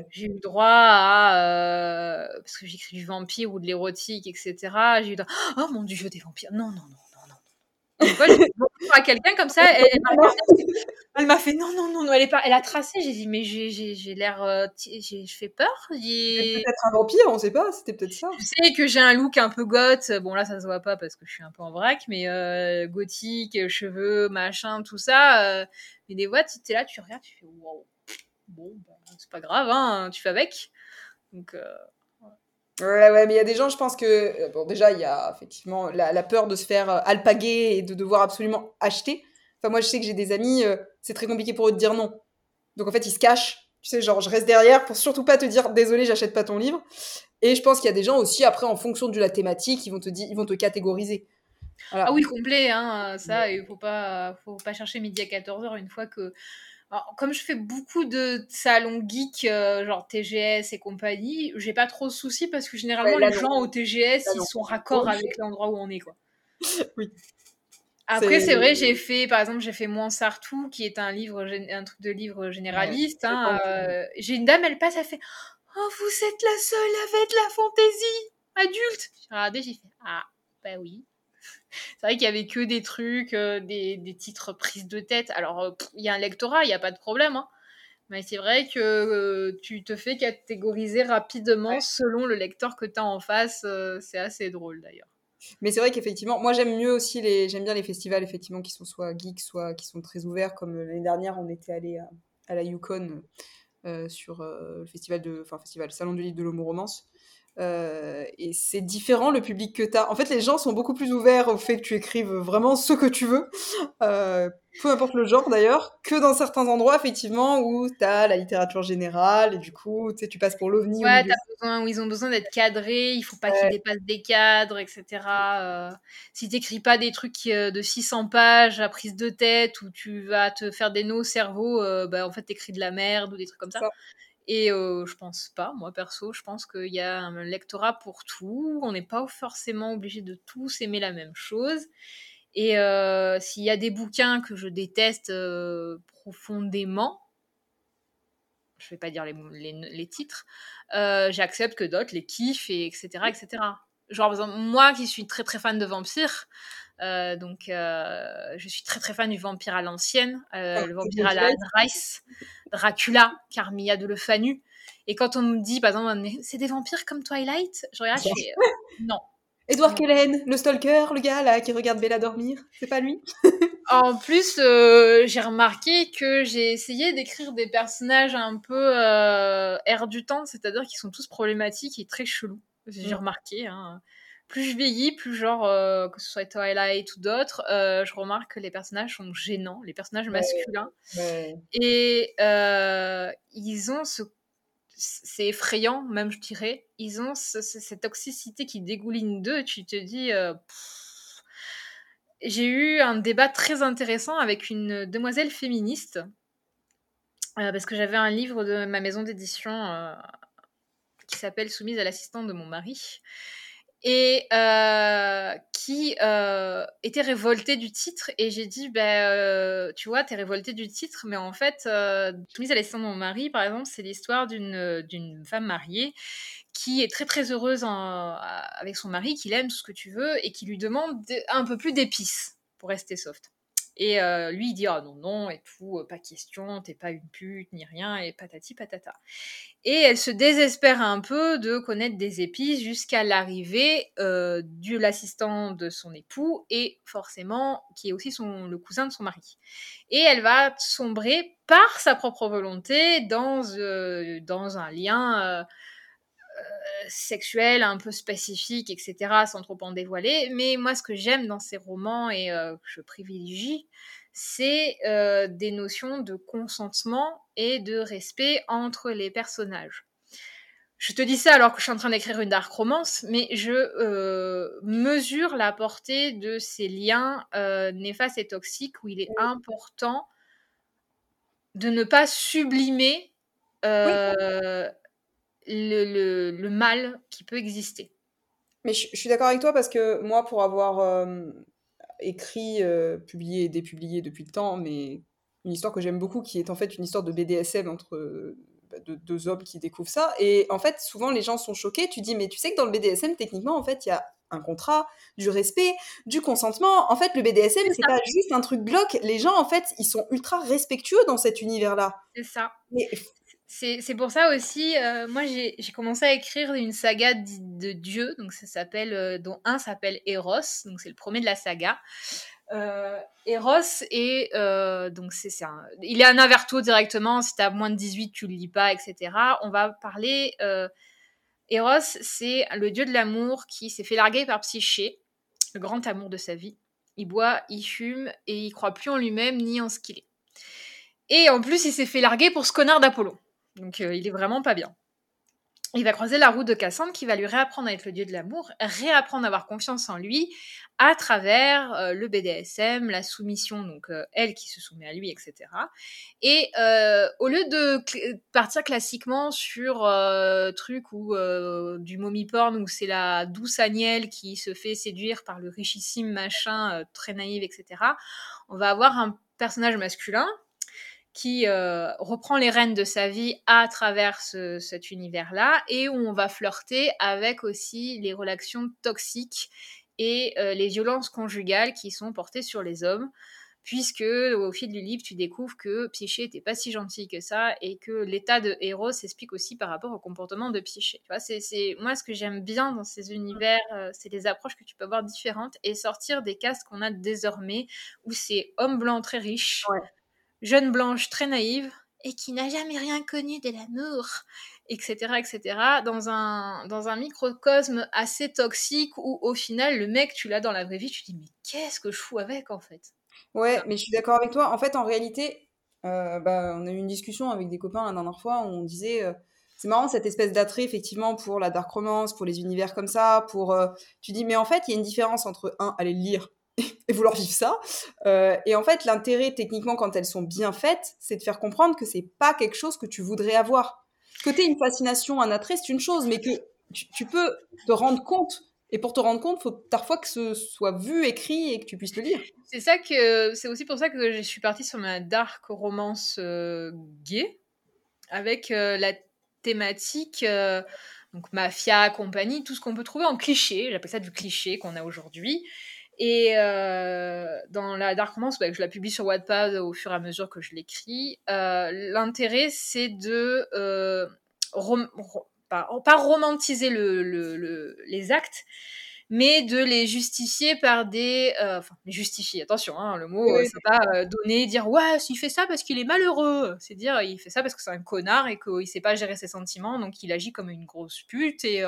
J'ai eu droit à. Euh, parce que j'écris du vampire ou de l'érotique, etc. J'ai eu droit. Oh mon dieu, des vampires. Non, non, non fois, j'ai à quelqu'un comme ça, elle, m'a fait non, non, non, elle, est pas, elle a tracé. J'ai dit, mais j'ai l'air. Euh, je fais peur. Peut-être un vampire, on sait pas, c'était peut-être ça. Je sais que j'ai un look un peu goth. Bon, là, ça se voit pas parce que je suis un peu en vrac, mais euh, gothique, cheveux, machin, tout ça. Euh, mais des fois, tu es là, tu regardes, tu fais wow. Bon, bah, c'est pas grave, hein, tu fais avec. Donc. Ouais, ouais, mais il y a des gens, je pense que. Euh, bon, déjà, il y a effectivement la, peur de se faire euh, alpaguer et de devoir absolument acheter. Enfin, moi, je sais que j'ai des amis, euh, c'est très compliqué pour eux de dire non. Donc, en fait, ils se cachent. Tu sais, genre, je reste derrière pour surtout pas te dire désolé, j'achète pas ton livre. Et je pense qu'il y a des gens aussi, après, en fonction de la thématique, ils vont te, dire, ils vont te catégoriser. Ah oui, complet, hein, ça, il faut pas, faut pas chercher midi à 14h une fois que comme je fais beaucoup de salons geeks, euh, genre TGS et compagnie, j'ai pas trop de soucis parce que généralement les gens au TGS ils sont raccords avec l'endroit où on est quoi. oui. Après c'est vrai j'ai fait par exemple j'ai fait Moins Sartou qui est un livre un truc de livre généraliste. Hein, euh, j'ai une dame elle passe elle fait oh vous êtes la seule avec de la fantaisie adulte. J'ai regardé j'ai fait ah bah oui c'est vrai qu'il y avait que des trucs, euh, des, des, titres prises de tête. Alors, euh, il y a un lectorat, il n'y a pas de problème. Hein. Mais c'est vrai que euh, tu te fais catégoriser rapidement selon le lecteur que tu as en face. c'est assez drôle d'ailleurs. Mais c'est vrai qu'effectivement, moi j'aime mieux aussi les, j'aime bien les festivals effectivement qui sont soit geeks, soit qui sont très ouverts. Comme l'année dernière, on était allé à, à, la Yukon sur le festival de, enfin festival salon du livre de l'homo romance euh, et c'est différent le public que tu as. En fait, les gens sont beaucoup plus ouverts au fait que tu écrives vraiment ce que tu veux, euh, peu importe le genre d'ailleurs, que dans certains endroits, effectivement, où tu as la littérature générale et du coup, tu sais, tu passes pour l'ovni. Ouais, besoin, où ils ont besoin d'être cadrés, il faut pas qu'ils dépassent des cadres, etc. Euh, si t'écris pas des trucs de 600 pages à prise de tête où tu vas te faire des nœuds au cerveau, bah, en fait, t'écris de la merde ou des trucs comme ça. Et euh, je pense pas, moi perso, je pense qu'il y a un lectorat pour tout. On n'est pas forcément obligé de tous aimer la même chose. Et euh, s'il y a des bouquins que je déteste euh, profondément, je ne vais pas dire les, titres, j'accepte que d'autres les kiffent, et etc., etc. Genre, moi qui suis très très fan de vampires, euh, donc euh, je suis très très fan du vampire à l'ancienne, euh, Ah, le vampire à la. Rice, Dracula, Carmilla de Lefanu. Et quand on me dit, par exemple, c'est des vampires comme Twilight, je regarde, je fais, non. Edward Cullen, le stalker, le gars là qui regarde Bella dormir, c'est pas lui? En plus, j'ai remarqué que j'ai essayé d'écrire des personnages un peu air du temps, c'est-à-dire qu'ils sont tous problématiques et très chelous. J'ai Mm. remarqué. hein. Plus je vieillis, plus genre, euh, que ce soit Twilight ou d'autres, euh, je remarque que les personnages sont gênants, les personnages masculins. Ouais. Et euh, ils ont ce. C'est effrayant, même, je dirais. Ils ont ce- ce- cette toxicité qui dégouline d'eux. Tu te dis. euh. J'ai eu un débat très intéressant avec une demoiselle féministe. parce que j'avais un livre de ma maison d'édition qui s'appelle Soumise à l'assistante de mon mari. Et euh, qui euh, était révoltée du titre. Et j'ai dit, ben, euh, tu vois, t'es révoltée du titre, mais en fait, euh, Soumise à l'assistante de mon mari, par exemple, c'est l'histoire d'une d'une femme mariée qui est très très heureuse en- avec son mari, qui l'aime, tout ce que tu veux, et qui lui demande de- un peu plus d'épices pour rester soft. Et euh, lui, il dit Ah non, non, et tout, euh, pas question, t'es pas une pute, ni rien, et patati patata. Et elle se désespère un peu de connaître des épices jusqu'à l'arrivée euh, de l'assistant de son époux, et forcément, qui est aussi son, le cousin de son mari. Et elle va sombrer par sa propre volonté dans, euh, dans un lien. Euh, sexuel un peu spécifique, etc., sans trop en dévoiler. Mais moi, ce que j'aime dans ces romans et euh, que je privilégie, c'est euh, des notions de consentement et de respect entre les personnages. Je te dis ça alors que je suis en train d'écrire une dark romance, mais je euh, mesure la portée de ces liens néfastes et toxiques où il est important de ne pas sublimer euh, le, le- le mal qui peut exister. Mais je, je suis d'accord avec toi parce que moi, pour avoir euh, écrit, euh, publié et dépublié depuis le temps, mais une histoire que j'aime beaucoup, qui est en fait une histoire de BDSM entre bah, deux, deux hommes qui découvrent ça. Et en fait, souvent les gens sont choqués. Tu dis, mais tu sais que dans le BDSM, techniquement, en fait, il y a un contrat, du respect, du consentement. En fait, le BDSM, c'est pas juste un truc glauque. Les gens, en fait, ils sont ultra respectueux dans cet univers-là. C'est ça. Mais C'est pour ça aussi, euh, moi j'ai commencé à écrire une saga di- de dieux, donc ça euh, dont un s'appelle Eros, donc c'est le premier de la saga. Euh, Eros est donc c'est il est un averto directement. Si t'as moins de 18, tu le lis pas, etc. On va parler. Eros, c'est le dieu de l'amour qui s'est fait larguer par Psyché, le grand amour de sa vie. Il boit, il fume et il croit plus en lui-même ni en ce qu'il est. Et en plus, il s'est fait larguer pour ce connard d'Apollon. Donc euh, il est vraiment pas bien. Il va croiser la route de Cassandre qui va lui réapprendre à être le dieu de l'amour, réapprendre à avoir confiance en lui à travers euh, le BDSM, la soumission, donc euh, elle qui se soumet à lui, etc. Et au lieu de partir classiquement sur truc ou du mommy porn où c'est la douce Agnelle qui se fait séduire par le richissime machin très naïf, etc. On va avoir un personnage masculin qui euh, reprend les rênes de sa vie à travers ce- cet univers-là et où on va flirter avec aussi les relations toxiques et euh, les violences conjugales qui sont portées sur les hommes puisque au fil du livre tu découvres que Psyché n'était pas si gentil que ça et que l'état de héros s'explique aussi par rapport au comportement de Psyché. C'est, moi ce que j'aime bien dans ces univers, euh, c'est les approches que tu peux avoir différentes et sortir des castes qu'on a désormais où c'est homme blanc très riche. Jeune blanche très naïve et qui n'a jamais rien connu de l'amour, etc., etc., dans un, dans un microcosme assez toxique où au final le mec tu l'as dans la vraie vie, tu te dis mais qu'est-ce que je fous avec en fait? Ouais, mais je suis d'accord avec toi. En fait, en réalité, euh, bah, on a eu une discussion avec des copains la dernière fois où on disait, euh, c'est marrant cette espèce d'attrait effectivement pour la dark romance, pour les univers comme ça, pour, euh, tu dis, mais en fait, il y a une différence entre un, aller le lire et vouloir vivre ça, euh, et en fait, l'intérêt techniquement quand elles sont bien faites, c'est de faire comprendre que c'est pas quelque chose que tu voudrais avoir. Que t'aies une fascination, un attrait, c'est une chose, mais que tu, peux te rendre compte. Et pour te rendre compte, faut parfois que ce soit vu, écrit et que tu puisses le lire. C'est ça que c'est aussi pour ça que je suis partie sur ma dark romance euh, gay avec euh, la thématique. donc mafia, compagnie, tout ce qu'on peut trouver en cliché. J'appelle ça du cliché qu'on a aujourd'hui. Et dans la Dark Romance, je la publie sur Wattpad au fur et à mesure que je l'écris. L'intérêt, c'est de pas, romantiser les actes, mais de les justifier par des... Euh, enfin, les justifier, attention, hein, le mot, c'est pas euh, donner, dire « ouais, il fait ça parce qu'il est malheureux », c'est dire « il fait ça parce que c'est un connard et qu'il sait pas gérer ses sentiments, donc il agit comme une grosse pute, et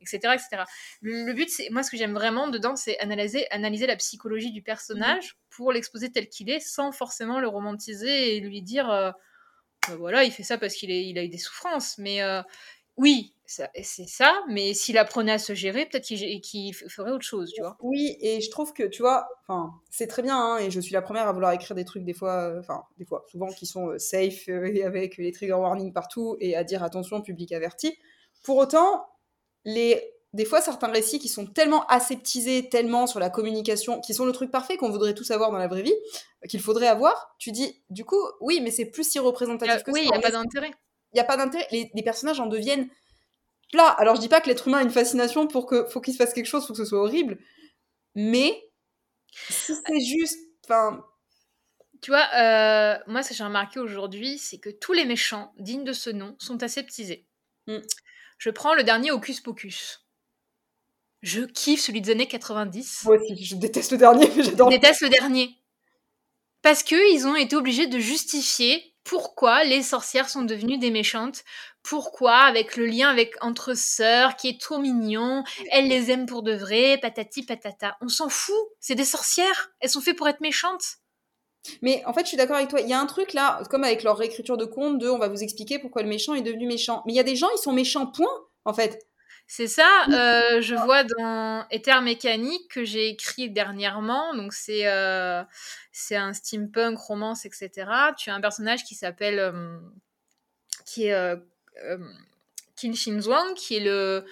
etc., euh, etc. Le, but, c'est moi, ce que j'aime vraiment dedans, c'est analyser, analyser la psychologie du personnage mmh pour l'exposer tel qu'il est, sans forcément le romantiser et lui dire bah, voilà, il fait ça parce qu'il il a eu des souffrances », mais oui, c'est ça, mais s'il apprenait à se gérer, peut-être qu'il ferait autre chose, tu vois. Oui, et je trouve que, tu vois, c'est très bien, hein, et je suis la première à vouloir écrire des trucs des fois, euh, enfin, des fois, souvent qui sont euh, safe euh, et avec les trigger warnings partout et à dire attention, public averti. Pour autant, les des fois, certains récits qui sont tellement aseptisés, tellement sur la communication, qui sont le truc parfait qu'on voudrait tous avoir dans la vraie vie, qu'il faudrait avoir, tu dis, du coup, oui, mais c'est plus si représentatif que oui, ça. Oui, il n'y a pas d'intérêt il n'y a pas d'intérêt. Les, personnages en deviennent plats. Alors, je dis pas que l'être humain a une fascination pour que faut qu'il se fasse quelque chose, faut que ce soit horrible. Mais si c'est juste. Enfin. Tu vois, euh, moi, ce que j'ai remarqué aujourd'hui, c'est que tous les méchants dignes de ce nom sont aseptisés. Mm. Je prends le dernier Hocus Pocus. Je kiffe celui des années 90. Moi aussi, je déteste le dernier, j'adore. Je déteste le dernier. Parce qu'ils ont été obligés de justifier pourquoi les sorcières sont devenues des méchantes, pourquoi, avec le lien avec entre sœurs qui est trop mignon, elles les aiment pour de vrai, patati patata. On s'en fout, c'est des sorcières, elles sont faites pour être méchantes. Mais en fait, je suis d'accord avec toi. Il y a un truc là, comme avec leur réécriture de conte, de on va vous expliquer pourquoi le méchant est devenu méchant. Mais il y a des gens, ils sont méchants, point, en fait. C'est ça, euh, je vois dans Ether Mécanique que j'ai écrit dernièrement. Donc, c'est euh, un steampunk, romance, etc. Tu as un personnage qui s'appelle. Euh, qui est. Qin Shinzhuang, qui est le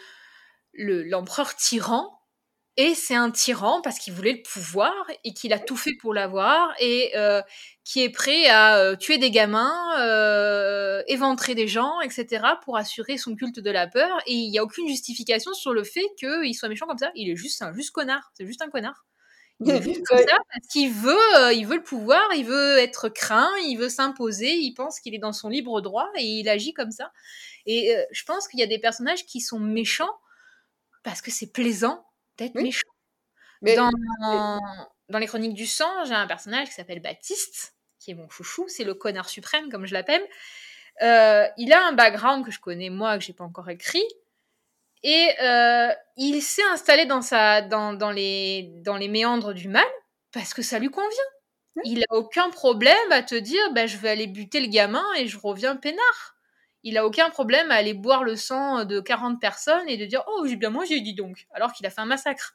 l'empereur tyran et c'est un tyran parce qu'il voulait le pouvoir et qu'il a tout fait pour l'avoir et euh, qui est prêt à euh, tuer des gamins, euh, éventrer des gens, etc. pour assurer son culte de la peur. Et il n'y a aucune justification sur le fait qu'il soit méchant comme ça. Il est juste un juste connard. C'est juste un connard. Il est juste comme ça parce qu'il veut, il veut le pouvoir, il veut être craint, il veut s'imposer, il pense qu'il est dans son libre droit et il agit comme ça. Et je pense qu'il y a des personnages qui sont méchants parce que c'est plaisant d'être méchant. Mais... Dans, dans les Chroniques du sang, j'ai un personnage qui s'appelle Baptiste, qui est mon chouchou, c'est le connard suprême, comme je l'appelle. Euh, il a un background que je connais moi, que j'ai pas encore écrit. Et euh, il s'est installé dans, sa, dans, dans, les, dans les méandres du mal parce que ça lui convient. Il a aucun problème à te dire bah, je vais aller buter le gamin et je reviens peinard il a aucun problème à aller boire le sang de 40 personnes et de dire oh j'ai bien mangé dis donc alors qu'il a fait un massacre.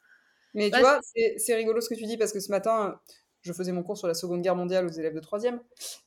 Mais tu vois c'est rigolo ce que tu dis parce que ce matin je faisais mon cours sur la Seconde Guerre mondiale aux élèves de 3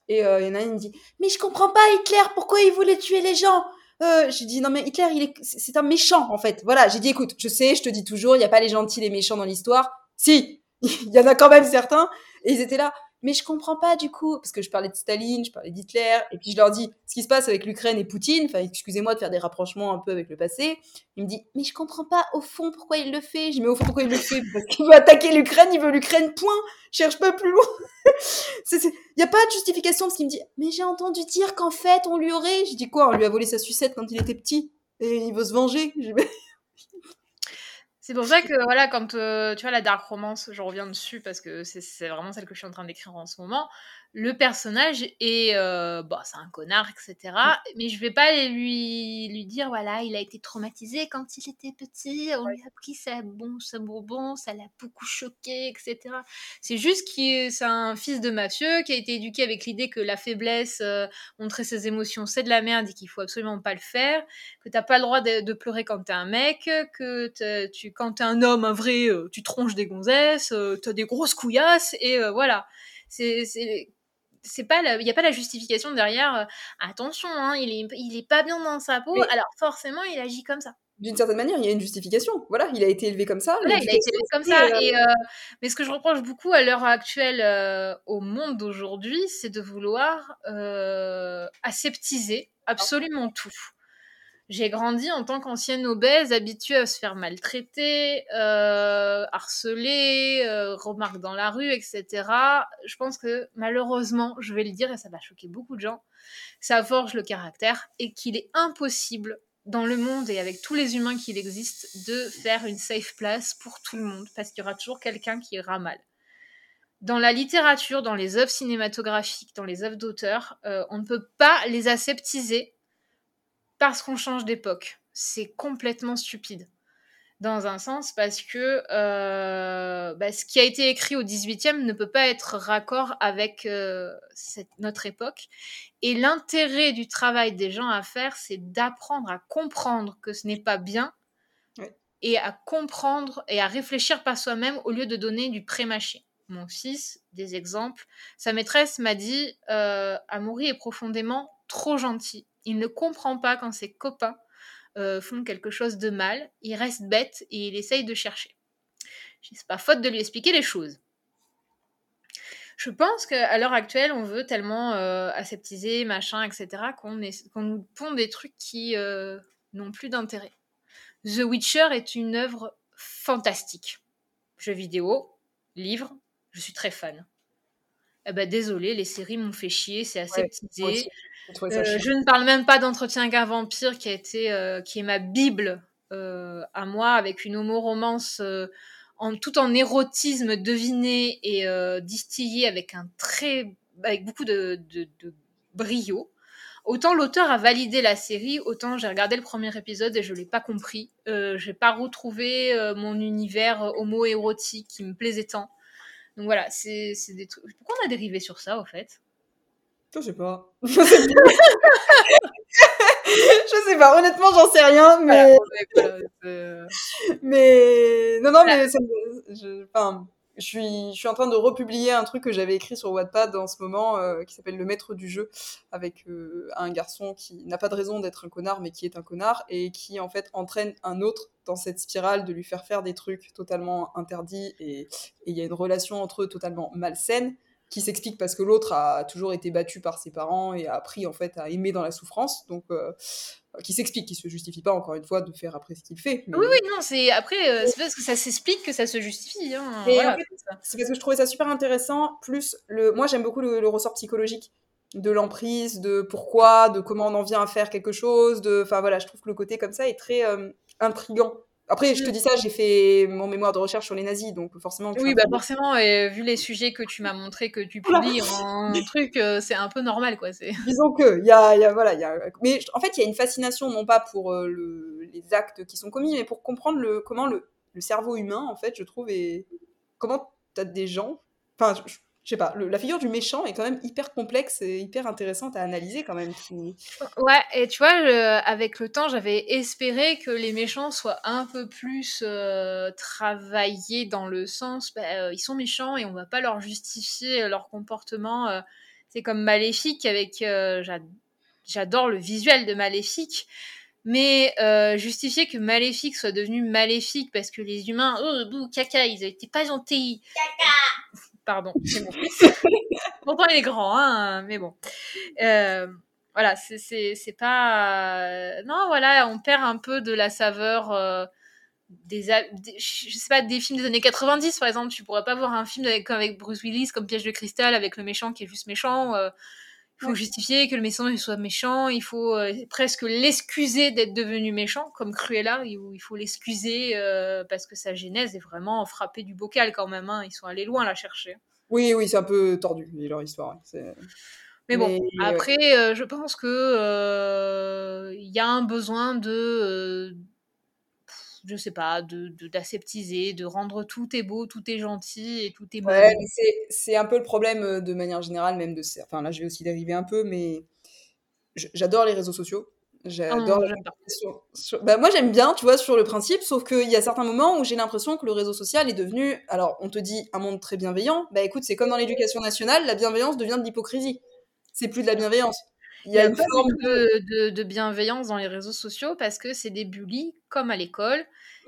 et euh, il y en a une qui me dit mais je comprends pas Hitler pourquoi il voulait tuer les gens? Euh, j'ai dit non mais Hitler il est c'est un méchant en fait voilà j'ai dit écoute je sais je te dis toujours il n'y a pas les gentils les méchants dans l'histoire si il y en a quand même certains et ils étaient là mais je comprends pas du coup, parce que je parlais de Staline, je parlais d'Hitler, et puis je leur dis ce qui se passe avec l'Ukraine et Poutine, enfin excusez-moi de faire des rapprochements un peu avec le passé. Il me dit, mais je comprends pas au fond pourquoi il le fait. Je mais au fond pourquoi il le fait? Parce qu'il veut attaquer l'Ukraine, il veut l'Ukraine, point. cherche pas plus loin. Il n'y a pas de justification, parce qu'il me dit, mais j'ai entendu dire qu'en fait on lui aurait. Je dis quoi? On lui a volé sa sucette quand il était petit, et il veut se venger. C'est pour ça que, voilà, quand euh, tu vois la dark romance, je reviens dessus parce que c'est vraiment celle que je suis en train d'écrire en ce moment le personnage est euh, bon c'est un connard etc mais je vais pas lui lui dire voilà il a été traumatisé quand il était petit on lui a pris sa bon sa bourbon ça l'a beaucoup choqué etc c'est juste qu'il c'est un fils de mafieux qui a été éduqué avec l'idée que la faiblesse euh, montrer ses émotions c'est de la merde et qu'il faut absolument pas le faire que t'as pas le droit de, pleurer quand t'es un mec que tu quand t'es un homme un vrai euh, tu tronches des gonzesses t'as des grosses couillasses et voilà. C'est c'est pas il n'y a pas la justification derrière euh, attention hein, il est il est pas bien dans sa peau alors forcément il agit comme ça. D'une certaine manière il y a une justification. Voilà il a été élevé comme ça voilà, il a été élevé comme ça euh, et, euh, mais ce que je reproche beaucoup à l'heure actuelle au monde d'aujourd'hui c'est de vouloir aseptiser absolument tout J'ai grandi en tant qu'ancienne obèse, habituée à se faire maltraiter, euh, harceler, euh, dans la rue, etc. Je pense que malheureusement, je vais le dire et ça va choquer beaucoup de gens, ça forge le caractère et qu'il est impossible dans le monde et avec tous les humains qu'il existe de faire une safe place pour tout le monde parce qu'il y aura toujours quelqu'un qui ira mal. Dans la littérature, dans les œuvres cinématographiques, dans les œuvres d'auteurs, euh, on ne peut pas les aseptiser parce qu'on change d'époque. C'est complètement stupide. Dans un sens, parce que euh, bah, ce qui a été écrit au 18e ne peut pas être raccord avec euh, notre époque. Et l'intérêt du travail des gens à faire, c'est d'apprendre à comprendre que ce n'est pas bien et à comprendre et à réfléchir par soi-même au lieu de donner du pré-mâché. Mon fils, des exemples. Sa maîtresse m'a dit euh, Amaury est profondément trop gentil. Il ne comprend pas quand ses copains euh, font quelque chose de mal. Il reste bête et il essaye de chercher. C'est pas faute de lui expliquer les choses. Je pense qu'à l'heure actuelle, on veut tellement euh, aseptiser, machin, etc., qu'on nous pond des trucs qui euh, n'ont plus d'intérêt. The Witcher est une œuvre fantastique. Jeux vidéo, livre, je suis très fan. Eh ben, désolé, les séries m'ont fait chier, c'est aseptisé. Euh, je ne parle même pas d'entretien avec un vampire qui a été, euh, qui est ma bible euh, à moi, avec une homo-romance en, tout en érotisme deviné et distillé avec un très, avec beaucoup de, de, de brio. Autant l'auteur a validé la série, autant j'ai regardé le premier épisode et je l'ai pas compris. Euh, j'ai pas retrouvé mon univers homo-érotique qui me plaisait tant. Donc voilà, c'est des trucs. Pourquoi on a dérivé sur ça, au fait? Je sais pas. je sais pas, honnêtement, j'en sais rien, mais. mais. Non, non, mais. Enfin, je suis, je suis en train de republier un truc que j'avais écrit sur Wattpad en ce moment euh, qui s'appelle Le Maître du jeu, avec euh, un garçon qui n'a pas de raison d'être un connard, mais qui est un connard, et qui en fait entraîne un autre dans cette spirale de lui faire faire des trucs totalement interdits, et il y a une relation entre eux totalement malsaine qui s'explique parce que l'autre a toujours été battu par ses parents et a appris en fait à aimer dans la souffrance. Donc, euh, qui s'explique, qui se justifie pas encore une fois de faire après ce qu'il fait. Oui, oui, non, c'est après, euh, c'est parce que ça s'explique que ça se justifie. Hein. c'est parce que je trouvais ça super intéressant. Plus le, moi j'aime beaucoup le, ressort psychologique de l'emprise, de pourquoi, de comment on en vient à faire quelque chose, de, enfin voilà, je trouve que le côté comme ça est très euh, intrigant après, je te mm. dis ça, j'ai fait mon mémoire de recherche sur les nazis, donc forcément. Oui, bah forcément, et vu les sujets que tu m'as montré que tu publies en truc, euh, c'est un peu normal, quoi. Disons que, il y a, y a, voilà, y a... mais en fait, il y a une fascination non pas pour euh, le, les actes qui sont commis, mais pour comprendre le, comment le, le cerveau humain, en fait, je trouve, et comment t'as des gens, enfin, je, je sais pas, la figure du méchant est quand même hyper complexe et hyper intéressante à analyser quand même. Ouais, et tu vois, avec le temps, j'avais espéré que les méchants soient un peu plus euh, travaillés dans le sens, bah, euh, ils sont méchants et on va pas leur justifier leur comportement. Euh, c'est comme Maléfique, avec, j'adore le visuel de Maléfique. Mais justifier que Maléfique soit devenu maléfique parce que les humains, oh, bouh, caca, ils étaient pas gentils. Caca Pardon, c'est mon Pourtant, il est grand, hein, mais bon. Euh, voilà, c'est pas. Non, voilà, on perd un peu de la saveur. Euh, des, je sais pas, des films des années 90, par exemple. Tu pourrais pas voir un film avec, avec Bruce Willis, comme Piège de cristal, avec le méchant qui est juste méchant. Euh, il faut justifier que le méchant soit méchant, il faut presque l'excuser d'être devenu méchant, comme Cruella, où il faut l'excuser parce que sa genèse est vraiment frappée du bocal quand même. Hein. Ils sont allés loin la chercher. Oui, oui, c'est un peu tordu, leur histoire. Mais bon, après, je pense que il y a un besoin de, je sais pas, de d'aseptiser, de, rendre tout est beau, tout est gentil et tout est bon. Ouais, c'est un peu le problème de manière générale, même de. Enfin, là, je vais aussi dériver un peu, mais j'adore les réseaux sociaux. J'adore ah, bah, moi, j'aime bien, tu vois, sur le principe, sauf qu'il y a certains moments où j'ai l'impression que le réseau social est devenu. Alors, on te dit un monde très bienveillant. Bah écoute, c'est comme dans l'éducation nationale, la bienveillance devient de l'hypocrisie. C'est plus de la bienveillance. Il y a, une forme de, de, bienveillance dans les réseaux sociaux parce que c'est des bullies comme à l'école.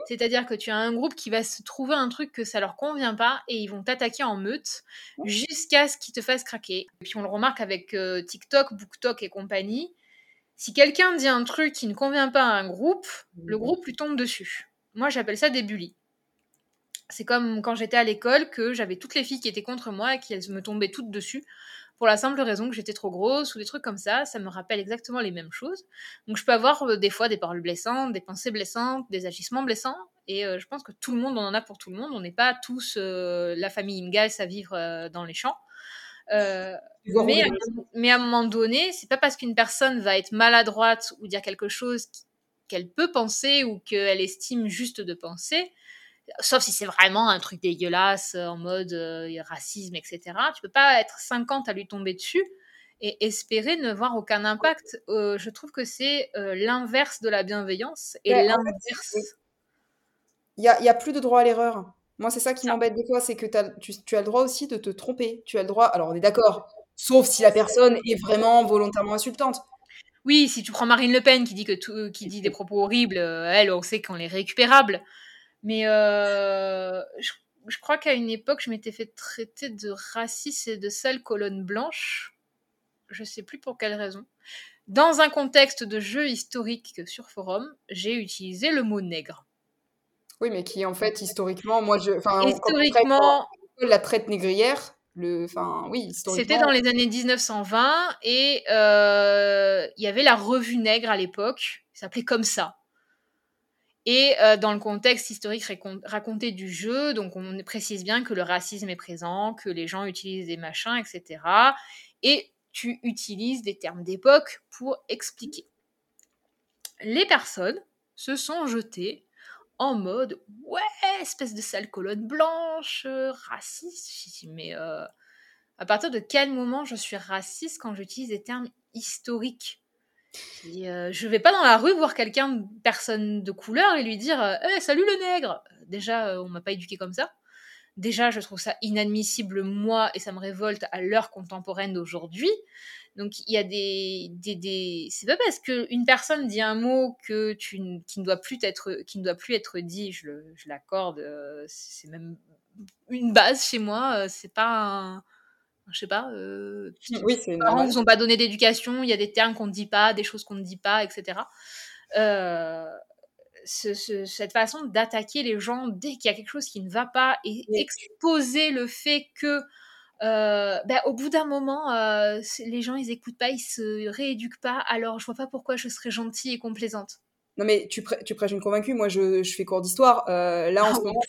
C'est-à-dire que tu as un groupe qui va se trouver un truc que ça leur convient pas et ils vont t'attaquer en meute jusqu'à ce qu'ils te fassent craquer. Et puis on le remarque avec euh, TikTok, BookTok et compagnie Si quelqu'un dit un truc qui ne convient pas à un groupe, le Mhm. groupe lui tombe dessus. Moi, j'appelle ça des bullies. C'est comme quand j'étais à l'école que j'avais toutes les filles qui étaient contre moi et qui elles me tombaient toutes dessus pour la simple raison que j'étais trop grosse ou des trucs comme ça. Ça me rappelle exactement les mêmes choses. Donc je peux avoir euh, des fois des paroles blessantes, des pensées blessantes, des agissements blessants. Et euh, je pense que tout le monde, on en a pour tout le monde. On n'est pas tous euh, la famille Ingalls à vivre dans les champs. Euh, mais, à, mais à un moment donné, c'est pas parce qu'une personne va être maladroite ou dire quelque chose qu'elle peut penser ou qu'elle estime juste de penser, sauf si c'est vraiment un truc dégueulasse euh, en mode euh, racisme, etc. Tu peux pas être 50 à lui tomber dessus et espérer ne voir aucun impact. Euh, je trouve que c'est euh, l'inverse de la bienveillance et Ouais, en fait, l'inverse. Il y a, y a plus de droit à l'erreur. Moi, c'est ça qui m'embête des fois, c'est que t'as- tu, tu as le droit aussi de te tromper. Tu as le droit. Alors, on est d'accord. Sauf si la personne est vraiment volontairement insultante. Oui, si tu prends Marine Le Pen qui dit, que tout- qui dit des propos horribles, euh, elle, on sait qu'on est récupérable. Mais euh, je, je crois qu'à une époque, je m'étais fait traiter de raciste et de sale colonne blanche. Je sais plus pour quelle raison. Dans un contexte de jeu historique sur forum, j'ai utilisé le mot nègre. Oui, mais qui en fait, historiquement, moi, je. Traite Historiquement, la traite négrière, le. Enfin, oui, historiquement. C'était dans les années 1920 et euh, il y avait la revue Nègre à l'époque, ça s'appelait comme ça. Et euh, dans le contexte historique racon- raconté du jeu, donc on précise bien que le racisme est présent, que les gens utilisent des machins, etc. Et tu utilises des termes d'époque pour expliquer. Les personnes se sont jetées en mode ouais, espèce de sale colonne blanche, euh, raciste. Mais euh, à partir de quel moment je suis raciste quand j'utilise des termes historiques? Dit, euh, Je vais pas dans la rue voir quelqu'un, personne de couleur, et lui dire euh, Eh, salut le nègre Déjà, euh, on m'a pas éduqué comme ça. Déjà, je trouve ça inadmissible, moi, et ça me révolte à l'heure contemporaine d'aujourd'hui. Donc, il y a des. des, des... C'est pas parce qu'une personne dit un mot que tu, qui, ne doit plus être, qui ne doit plus être dit, je, l'accorde, euh, c'est même une base chez moi, c'est pas un. Je sais pas. euh, Oui, les parents normal. vous ont pas donné d'éducation, il y a des termes qu'on ne dit pas, des choses qu'on ne dit pas, etc. Euh, ce- ce- cette façon d'attaquer les gens dès qu'il y a quelque chose qui ne va pas et Oui. exposer le fait que euh, ben, au bout d'un moment, euh, les gens ils écoutent pas, ils se rééduquent pas, alors je vois pas pourquoi je serais gentille et complaisante. Non, mais tu, prê- tu prêches une convaincue. Moi, je, je fais cours d'histoire. Euh, là, en Ah ce moment,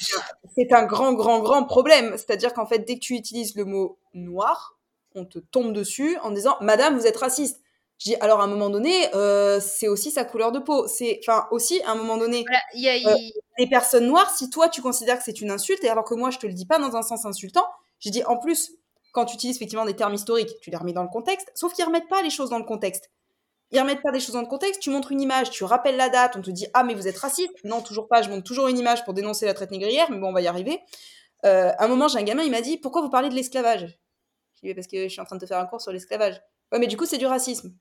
c'est un- grand, grand, grand problème. C'est-à-dire qu'en fait, dès que tu utilises le mot noir, on te tombe dessus en disant Madame, vous êtes raciste. Je dis alors à un moment donné, euh, c'est aussi sa couleur de peau. C'est, enfin, aussi à un moment donné, Voilà, il y a- Euh, les personnes noires, si toi tu considères que c'est une insulte, et alors que moi je te le dis pas dans un sens insultant, j'ai dit en plus, quand tu utilises effectivement des termes historiques, tu les remets dans le contexte, sauf qu'ils remettent pas les choses dans le contexte. Ils remettent pas des choses le contexte, tu montres une image, tu rappelles la date, on te dit ah mais vous êtes raciste. Non, toujours pas, je montre toujours une image pour dénoncer la traite négrière, mais bon, on va y arriver. Euh, à un moment, j'ai un gamin, il m'a dit pourquoi vous parlez de l'esclavage? Je dis Mais parce que je suis en train de te faire un cours sur l'esclavage. Ouais, mais du coup, c'est du racisme.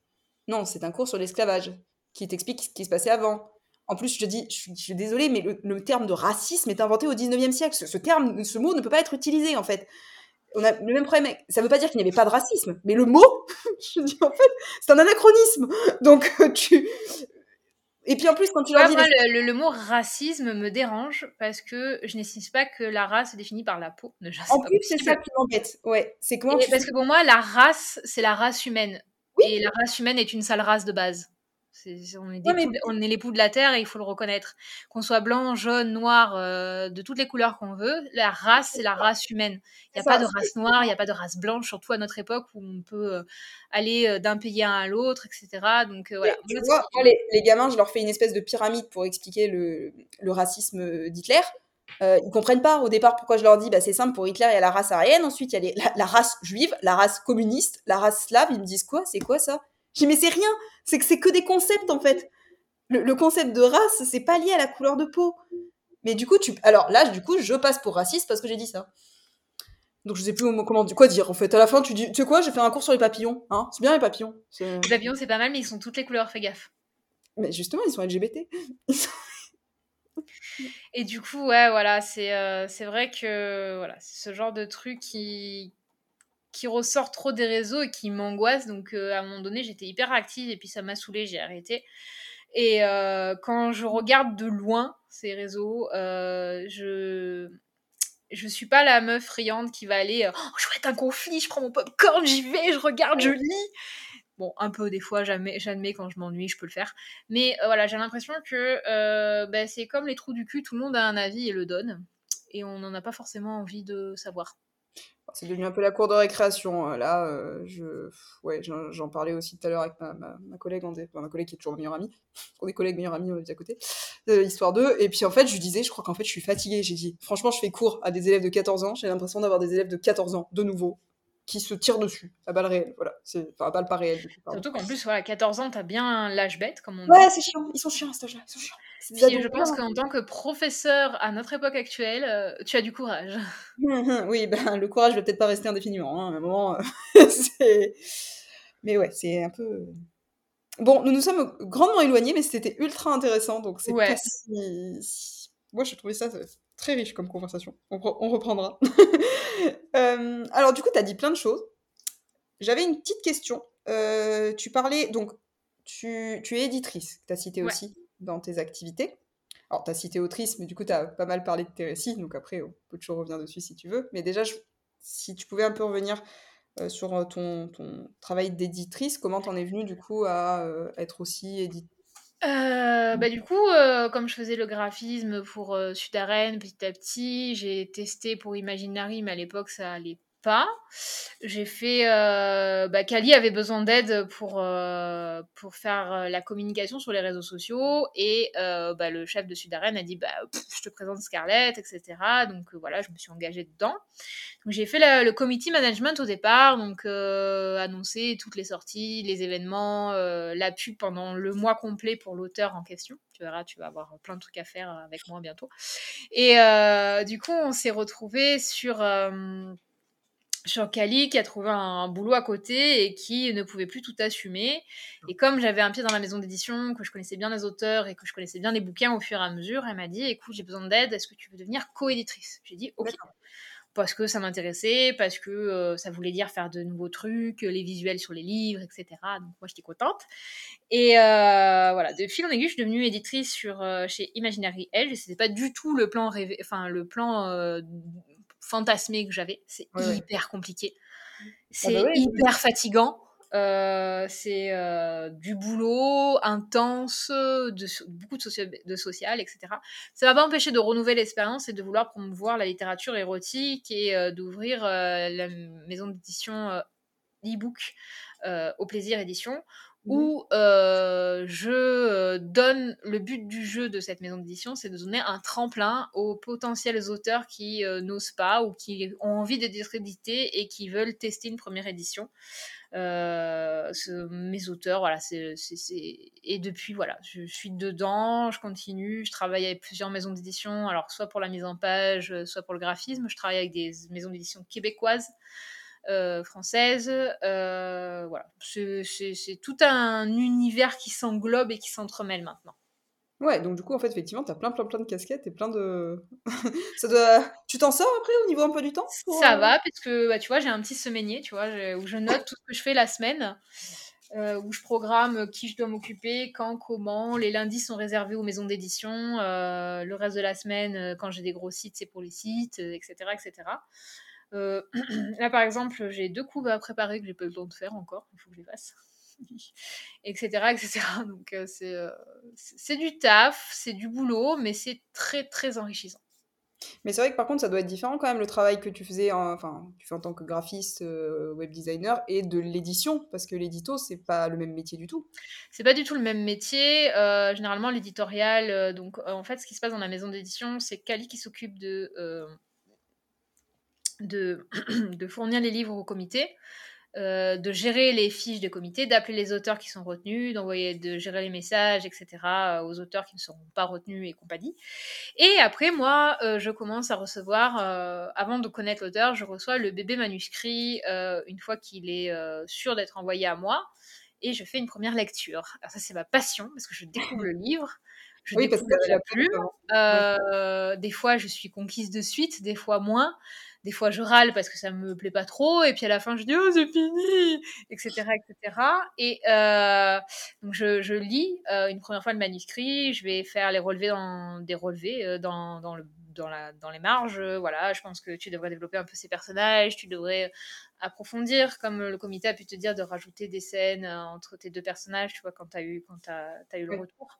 Non, c'est un cours sur l'esclavage qui t'explique ce qui se passait avant. En plus, je dis, je suis, je désolée, mais le, terme de racisme est inventé au 19e siècle. Ce terme, ce mot ne peut pas être utilisé, en fait. On a le même problème. Ça ne veut pas dire qu'il n'y avait pas de racisme, mais le mot, je dis, en fait, c'est un anachronisme. Donc, euh, tu. Et puis en plus, quand tu leur Ouais, dis. moi, les- le, mot racisme me dérange parce que je n'estime pas que la race est définie par la peau. En plus, c'est ça qui m'embête. Ouais, c'est comment Et tu parce fais- que pour moi, la race, c'est la race humaine. Oui. Et la race humaine est une sale race de base. On, est des Ouais, mais- poux de- on est l'époux de la terre et il faut le reconnaître. Qu'on soit blanc, jaune, noir, euh, de toutes les couleurs qu'on veut, la race, c'est la race humaine. Il n'y a pas de race noire, il n'y a pas de race blanche, surtout à notre époque où on peut euh, aller euh, d'un pays à l'autre, etc. Donc voilà. Tu Moi, vois, moi, les, les gamins, je leur fais une espèce de pyramide pour expliquer le, le racisme d'Hitler. Euh, ils comprennent pas au départ pourquoi je leur dis bah, c'est simple pour Hitler il y a la race aryenne ensuite il y a les- la, la race juive la race communiste la race slave ils me disent quoi? C'est quoi ça? Je dis mais c'est rien c'est que c'est que des concepts en fait. Le, le concept de race c'est pas lié à la couleur de peau. Mais du coup tu alors là du coup je passe pour raciste parce que j'ai dit ça. Donc je sais plus comment quoi dire en fait. À la fin tu dis tu sais quoi j'ai fait un cours sur les papillons hein. C'est bien les papillons. Les papillons, c'est pas mal, mais ils sont toutes les couleurs, fais gaffe. mais justement ils sont LGBT Et du coup, ouais, voilà, c'est euh, c'est vrai que voilà, c'est ce genre de truc qui, qui ressort trop des réseaux et qui m'angoisse. Donc, à un moment donné, j'étais hyper active et puis ça m'a saoulée, j'ai arrêté. Et quand je regarde de loin ces réseaux, je je suis pas la meuf friande qui va aller oh, je vais être un conflit, je prends mon popcorn, j'y vais, je regarde, je lis. Bon, un peu des fois, jamais, j'admets quand je m'ennuie, je peux le faire. Mais voilà, j'ai l'impression que bah, c'est comme les trous du cul, tout le monde a un avis et le donne. Et on n'en a pas forcément envie de savoir. C'est devenu un peu la cour de récréation. Euh, là, euh, je, ouais, j'en parlais aussi tout à l'heure avec ma, collègue, ma collègue qui est toujours meilleure amie. On est collègues, meilleure amie, on est à côté. Histoire d'eux. Et puis en fait, je disais, je crois qu'en fait, je suis fatiguée. J'ai dit, franchement, je fais cours à des élèves de 14 ans. J'ai l'impression d'avoir des élèves de 14 ans, de nouveau, qui se tirent dessus à balles réelles. Voilà, c'est enfin à balles pas réelles. Surtout qu'en plus, voilà, 14 ans, t'as bien l'âge bête, comme on dit. Ouais, c'est chiant. Ils sont chiants à cet âge-là. Ils sont chiants. je pense qu'en tant que professeur à notre époque actuelle, euh, tu as du courage. oui, ben, le courage ne va peut-être pas rester indéfiniment. Hein, à un moment, euh, mais ouais, c'est un peu. Bon, nous nous sommes grandement éloignés, mais c'était ultra intéressant, donc c'est pas si... Moi, je trouvais ça très riche comme conversation. On, on reprendra. euh, alors, du coup, tu as dit plein de choses. J'avais une petite question. Euh, tu parlais, donc, tu, tu es éditrice, tu as cité aussi dans tes activités. Alors, tu as cité autrice, mais du coup, tu as pas mal parlé de tes récits, donc après, on peut toujours revenir dessus si tu veux. Mais déjà, si tu pouvais un peu revenir euh, sur ton, ton travail d'éditrice, comment t'en es venue du coup à être aussi éditrice euh, bah, du coup, comme je faisais le graphisme pour Sudaren petit à petit, j'ai testé pour Imaginary, mais à l'époque ça allait pas. J'ai fait. Euh, bah, Kali avait besoin d'aide pour, euh, pour faire euh, la communication sur les réseaux sociaux. Et bah, le chef de Sudaren a dit bah, Je te présente Scarlett, etc. Donc voilà, je me suis engagée dedans. Donc j'ai fait le, committee management au départ, donc annoncer toutes les sorties, les événements, la pub pendant le mois complet pour l'auteur en question. Tu verras, tu vas avoir plein de trucs à faire avec moi bientôt. Et du coup, on s'est retrouvés sur sur Kali qui a trouvé un, boulot à côté et qui ne pouvait plus tout assumer. Et comme j'avais un pied dans la maison d'édition, que je connaissais bien les auteurs et que je connaissais bien les bouquins au fur et à mesure, elle m'a dit écoute, j'ai besoin d'aide, est-ce que tu veux devenir coéditrice? J'ai dit ok. Parce que ça m'intéressait, parce que euh, ça voulait dire faire de nouveaux trucs, les visuels sur les livres, etc. Donc moi j'étais contente. Et euh, voilà, de fil en aiguille, je suis devenue éditrice sur, euh, chez Imaginary Edge. Et c'était pas du tout le plan rêvé, enfin le plan fantasmé que j'avais. C'est hyper compliqué. Ah c'est bah hyper fatigant. Euh, c'est euh, du boulot intense, de, beaucoup de, de social, etc. Ça va pas empêcher de renouveler l'expérience et de vouloir promouvoir la littérature érotique et euh, d'ouvrir la maison d'édition e-book au plaisir édition. Où euh, je euh, donne le but du jeu de cette maison d'édition, c'est de donner un tremplin aux potentiels auteurs qui euh, n'osent pas ou qui ont envie de discréditer et qui veulent tester une première édition. Ce, mes auteurs, voilà, c'est, et depuis, voilà, je suis dedans, je continue, je travaille avec plusieurs maisons d'édition, alors soit pour la mise en page, soit pour le graphisme, je travaille avec des maisons d'édition québécoises. Euh, française. Euh, voilà, c'est tout un univers qui s'englobe et qui s'entremêle maintenant. Ouais, donc du coup, en fait, effectivement, tu as plein, plein, plein de casquettes et plein de. ça doit... Tu t'en sors après au niveau un peu du temps Ça euh, va, parce que bah, tu vois, j'ai un petit semainier, tu vois, où je note tout ce que je fais la semaine. où je programme qui je dois m'occuper, quand, comment. Les lundis sont réservés aux maisons d'édition. le reste de la semaine, quand j'ai des gros sites, c'est pour les sites, etc. etc. Euh, là, par exemple, j'ai deux coups à préparer que j'ai pas eu le temps de faire encore. Il faut que je les fasse. etc. etc. Donc, euh, euh, c'est du taf, c'est du boulot, mais c'est très, très enrichissant. Mais c'est vrai que par contre, ça doit être différent quand même le travail que tu faisais, en, enfin, tu fais en tant que graphiste, web designer et de l'édition, parce que l'édito, c'est pas le même métier du tout. C'est pas du tout le même métier. généralement, l'éditorial, donc en fait, ce qui se passe dans la maison d'édition, c'est Kali qui s'occupe de de, de fournir les livres au comité, euh, de gérer les fiches des comités, d'appeler les auteurs qui sont retenus, d'envoyer, de gérer les messages, etc. Euh, aux auteurs qui ne seront pas retenus et compagnie. Et après, moi, euh, je commence à recevoir, avant de connaître l'auteur, je reçois le bébé manuscrit une fois qu'il est sûr d'être envoyé à moi, et je fais une première lecture. Alors ça, c'est ma passion parce que je découvre le livre. Je oui, découvre parce que la plume. Des fois, je suis conquise de suite, des fois moins. Des fois je râle parce que ça me plaît pas trop et puis à la fin je dis oh c'est fini etc etc et euh, donc je, je lis euh, une première fois le manuscrit. Je vais faire les relevés dans des relevés euh, dans, dans le dans, la, dans les marges, voilà, je pense que tu devrais développer un peu ces personnages, tu devrais approfondir, comme le comité a pu te dire, de rajouter des scènes entre tes deux personnages, tu vois, quand tu as eu, quand as, as eu le retour.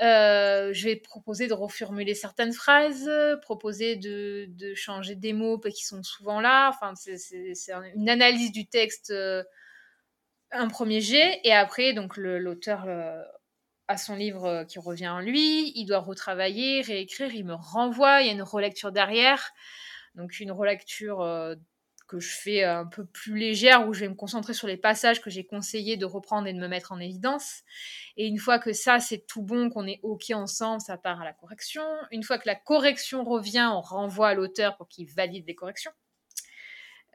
Euh, je vais proposer de reformuler certaines phrases, proposer de, de, changer des mots qui sont souvent là, enfin, c'est une analyse du texte, un premier jet, et après, donc, l'auteur à son livre euh, qui revient en lui, il doit retravailler, réécrire, il me renvoie, il y a une relecture derrière. Donc une relecture euh, que je fais un peu plus légère, où je vais me concentrer sur les passages que j'ai conseillé de reprendre et de me mettre en évidence. Et une fois que ça, c'est tout bon, qu'on est OK ensemble, ça part à la correction. Une fois que la correction revient, on renvoie à l'auteur pour qu'il valide les corrections,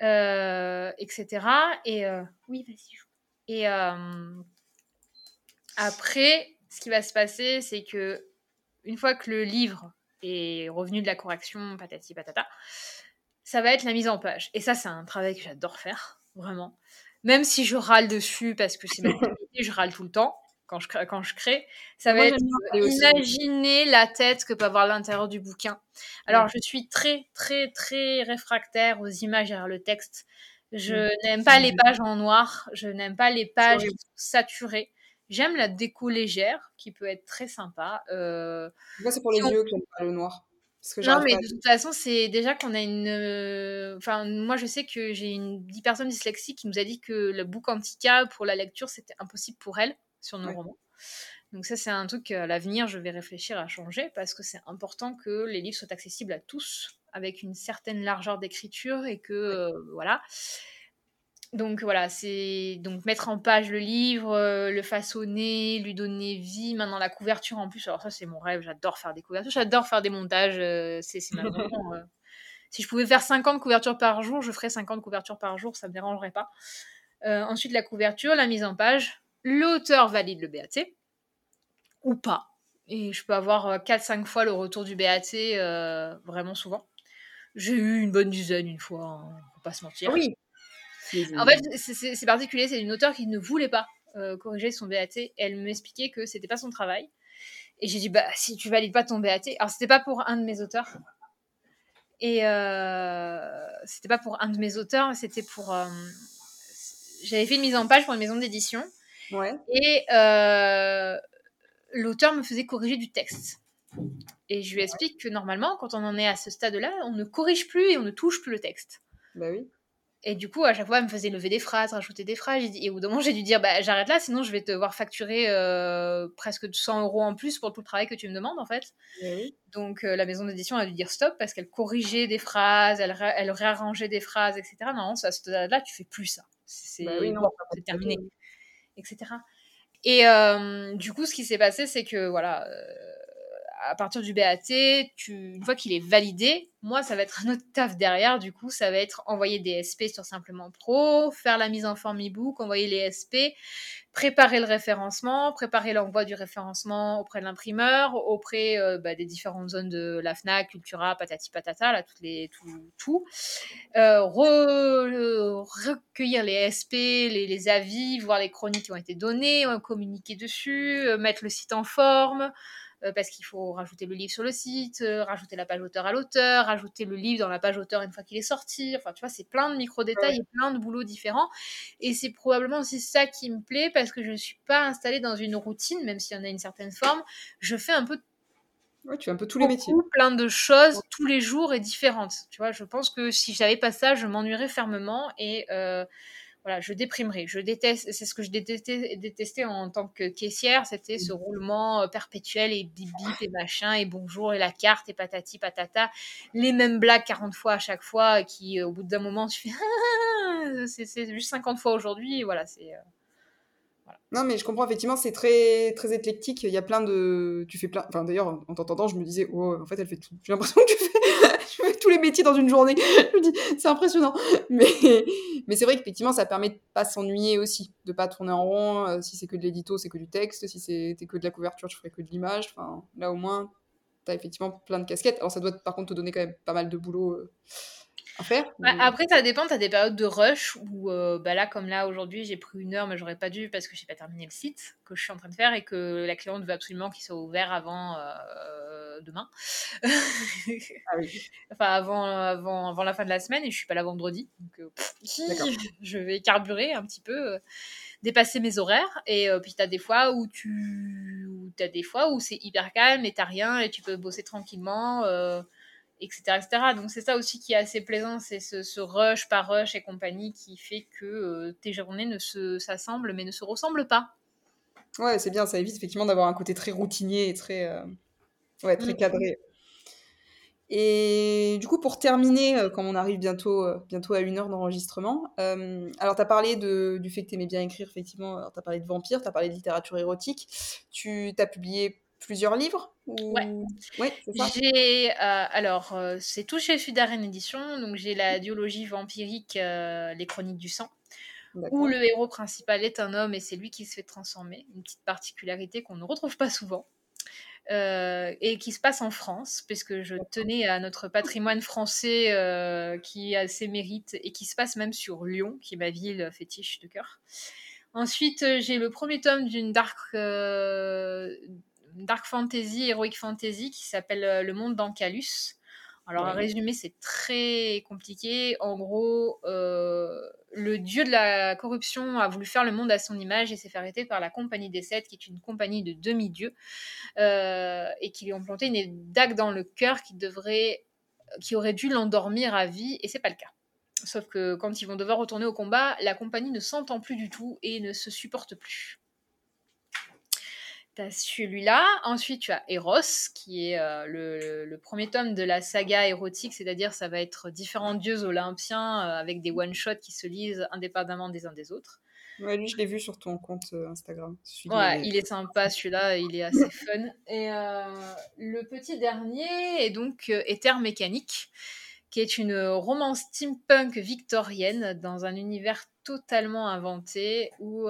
euh, etc. Et oui, vas-y. Et après, ce qui va se passer, c'est que une fois que le livre est revenu de la correction, patati patata, ça va être la mise en page. Et ça, c'est un travail que j'adore faire, vraiment. Même si je râle dessus parce que c'est ma activité, je râle tout le temps quand je, quand je crée. Ça va être imaginer la tête que peut avoir l'intérieur du bouquin. Alors, je suis très, très, très réfractaire aux images derrière le texte. Je mm. n'aime pas les pages en noir. Je n'aime pas les pages saturées. J'aime la déco légère, qui peut être très sympa. Euh, Moi, c'est pour les yeux que j'aime pas le noir. Non, mais de toute façon, c'est déjà qu'on a une. Euh, enfin, moi, je sais que j'ai une dix personnes dyslexiques qui nous a dit que le book Antica pour la lecture, c'était impossible pour elle sur nos romans. Donc, ça, c'est un truc à l'avenir, je vais réfléchir à changer parce que c'est important que les livres soient accessibles à tous avec une certaine largeur d'écriture et que. Euh, voilà. Donc voilà, c'est donc mettre en page le livre, euh, le façonner, lui donner vie. Maintenant la couverture en plus, alors ça c'est mon rêve, j'adore faire des couvertures, j'adore faire des montages, euh, c'est ma euh. Si je pouvais faire 50 couvertures par jour, je ferais 50 couvertures par jour, ça me dérangerait pas. ensuite la couverture, la mise en page, l'auteur valide le BAT ou pas. Et je peux avoir 4-5 fois le retour du BAT vraiment souvent. J'ai eu une bonne dizaine une fois, hein, faut pas se mentir. Oui, en fait, c'est particulier, c'est une auteure qui ne voulait pas euh, corriger son BAT. Elle m'expliquait que c'était pas son travail. Et j'ai dit, bah, si tu valides pas ton BAT. Alors, c'était pas pour un de mes auteurs. Et euh, c'était pas pour un de mes auteurs, c'était pour. Euh, j'avais fait une mise en page pour une maison d'édition. Ouais. Et l'auteur me faisait corriger du texte. Et je lui explique que normalement, quand on en est à ce stade-là, on ne corrige plus et on ne touche plus le texte. Bah oui. Et du coup, à chaque fois, elle me faisait lever des phrases, rajouter des phrases. Et au bout d'un moment, j'ai dû dire bah, j'arrête là, sinon je vais te voir facturer euh, presque 100 euros en plus pour tout le travail que tu me demandes, en fait. Donc, euh, la maison d'édition a dû dire stop parce qu'elle corrigeait des phrases, elle, elle réarrangeait des phrases, etc. Non, à ce stade-là, tu fais plus ça. C'est bah terminé, etc. Et euh, du coup, ce qui s'est passé, c'est que voilà à partir du BAT, tu, une fois qu'il est validé, moi, ça va être un autre taf derrière. Du coup, ça va être envoyer des SP sur Simplement Pro, faire la mise en forme e-book, envoyer les SP, préparer le référencement, préparer l'envoi du référencement auprès de l'imprimeur, auprès euh, bah, des différentes zones de la FNAC, Cultura, patati patata, là, toutes les, tout. tout. Euh, recueillir les SP, les, avis, voir les chroniques qui ont été données, communiquer dessus, euh, mettre le site en forme. Euh, parce qu'il faut rajouter le livre sur le site, euh, rajouter la page auteur à l'auteur, rajouter le livre dans la page auteur une fois qu'il est sorti. Enfin, tu vois, c'est plein de micro-détails et plein de boulots différents. Et c'est probablement aussi ça qui me plaît parce que je ne suis pas installée dans une routine, même s'il y en a une certaine forme. Je fais un peu Ouais, tu fais un peu tous les métiers. Plein de choses tous les jours et différentes. Tu vois, je pense que si j'avais pas ça, je m'ennuierais fermement et euh, voilà, je déprimerai. Je déteste, c'est ce que je détestais, détestais en tant que caissière, c'était ce roulement euh, perpétuel et bip bip et machin et bonjour et la carte et patati patata, les mêmes blagues 40 fois à chaque fois qui euh, au bout d'un moment tu fais c'est juste 50 fois aujourd'hui, voilà, c'est euh, non, mais je comprends, effectivement, c'est très, très éclectique. Il y a plein de. Tu fais plein. Enfin, d'ailleurs, en t'entendant, je me disais, oh, en fait, elle fait tout. J'ai l'impression que tu fais... tous les métiers dans une journée. je me dis, c'est impressionnant. Mais, c'est vrai qu'effectivement, ça permet de pas s'ennuyer aussi, de pas tourner en rond. Euh, si c'est que de l'édito, c'est que du texte. Si c'était que de la couverture, je ferais que de l'image. Là, au moins, tu as effectivement plein de casquettes. Alors, ça doit, par contre, te donner quand même pas mal de boulot. Euh, à faire bah, Après, ça dépend. Tu as des périodes de rush où, bah là, comme là, aujourd'hui, j'ai pris une heure, mais j'aurais pas dû parce que j'ai pas terminé le site que je suis en train de faire et que la cliente veut absolument qu'il soit ouvert avant demain. ah oui. Enfin, avant, avant, avant la fin de la semaine et je suis pas là vendredi. Donc, je vais carburer un petit peu dépasser mes horaires. Et puis, tu as des fois où tu as des fois où c'est hyper calme et t'as rien et tu peux bosser tranquillement, etc., etc. Donc, c'est ça aussi qui est assez plaisant, c'est ce, rush par rush et compagnie qui fait que tes journées ne s'assemblent mais ne se ressemblent pas. Ouais, c'est bien, ça évite effectivement d'avoir un côté très routinier et très, ouais, très mmh. cadré. Et du coup, pour terminer, euh, comme on arrive bientôt, euh, bientôt à une heure d'enregistrement, euh, alors tu as parlé de, du fait que tu aimais bien écrire, effectivement, tu as parlé de vampires, tu as parlé de littérature érotique, tu as publié plusieurs livres Ouais. ouais j'ai alors c'est tout chez Sudaren Édition, donc j'ai la diologie vampirique, les chroniques du sang, où le héros principal est un homme et c'est lui qui se fait transformer. Une petite particularité qu'on ne retrouve pas souvent. Euh, et qui se passe en France, puisque je tenais à notre patrimoine français euh, qui a ses mérites et qui se passe même sur Lyon, qui est ma ville fétiche de cœur. Ensuite, euh, j'ai le premier tome d'une dark, dark fantasy, heroic fantasy, qui s'appelle Le Monde d'Ancalus. Alors, en résumé, c'est très compliqué. En gros, le dieu de la corruption a voulu faire le monde à son image et s'est fait arrêter par la Compagnie des Sept, qui est une compagnie de demi-dieux, euh, et qui lui ont planté une dague dans le cœur qui devrait, qui aurait dû l'endormir à vie, et c'est pas le cas. Sauf que quand ils vont devoir retourner au combat, la compagnie ne s'entend plus du tout et ne se supporte plus celui-là. Ensuite, tu as Eros, qui est euh, le, premier tome de la saga érotique, c'est-à-dire ça va être différents dieux olympiens euh, avec des one-shots qui se lisent indépendamment des uns des autres. Ouais, lui, je l'ai vu sur ton compte euh, Instagram. Ouais, il est sympa celui-là, il est assez fun. Et le petit dernier est donc Éther Mécanique, qui est une romance steampunk victorienne dans un univers totalement inventé où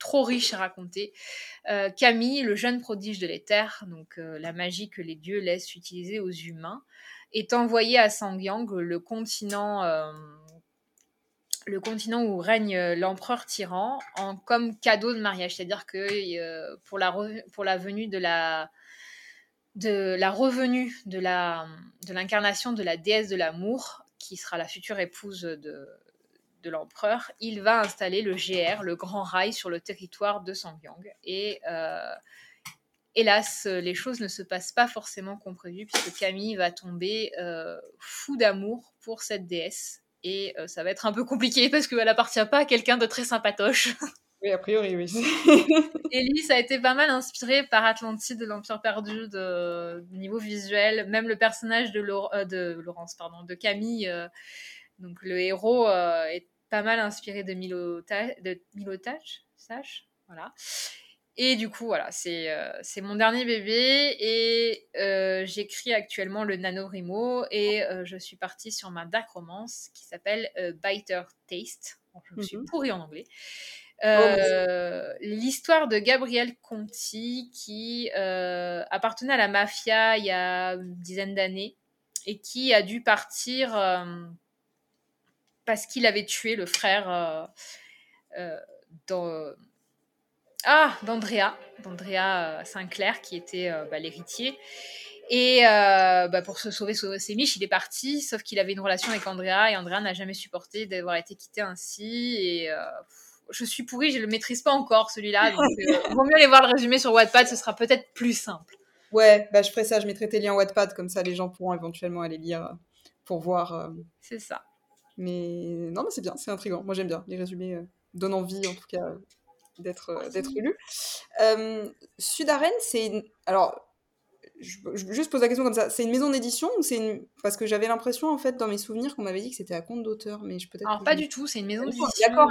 trop riche à raconter. Euh, Camille, le jeune prodige de l'éther, donc euh, la magie que les dieux laissent utiliser aux humains, est envoyé à Sangyang, le continent, euh, le continent où règne l'empereur tyran, en, comme cadeau de mariage. C'est-à-dire que pour, la pour la venue de la de la revenue de la de l'incarnation de la déesse de l'amour, qui sera la future épouse de, de l'empereur, il va installer le GR, le Grand Rail, sur le territoire de Sangyang. Et euh, hélas, les choses ne se passent pas forcément comme prévu, puisque Camille va tomber euh, fou d'amour pour cette déesse. Et euh, ça va être un peu compliqué parce qu'elle appartient pas à quelqu'un de très sympatoche. Oui, a priori, oui. Ellie, a été pas mal inspiré par Atlantide de l'Empire perdu de, niveau visuel. Même le personnage de, de Laurence, pardon, de Camille, donc le héros est pas mal inspiré de Milotage, sage, voilà. Et du coup, voilà, c'est euh, mon dernier bébé et euh, j'écris actuellement le NaNoWriMo et euh, je suis partie sur ma dark romance qui s'appelle Biter Taste. je me suis mhm. pourrie en anglais. Oh, l'histoire de Gabriel Conti qui appartenait à la mafia il y a une dizaine d'années et qui a dû partir parce qu'il avait tué le frère euh, euh, ah, d'Andrea, d'Andrea euh, Sinclair, qui était bah, l'héritier. Et bah, pour se sauver ses miches, il est parti, sauf qu'il avait une relation avec Andrea, et Andrea n'a jamais supporté d'avoir été quitté ainsi. Et je suis pourrie, je ne le maîtrise pas encore, celui-là. Donc, vaut mieux aller voir le résumé sur Wattpad, ce sera peut-être plus simple. Ouais, bah, je ferai ça, je mettrai tes liens Wattpad, comme ça les gens pourront éventuellement aller lire pour voir. C'est ça. Mais non, mais c'est bien, c'est intriguant. Moi, j'aime bien. Les résumés euh, donnent envie, en tout cas, d'être euh, d'être lus. Euh, Sudaren, c'est. Alors, je, je, juste pose la question comme ça. C'est une maison d'édition ou c'est une... Parce que j'avais l'impression, en fait, dans mes souvenirs, qu'on m'avait dit que c'était à compte d'auteur, mais je peut-être. Alors, pas du tout, c'est une maison d'édition. D'accord.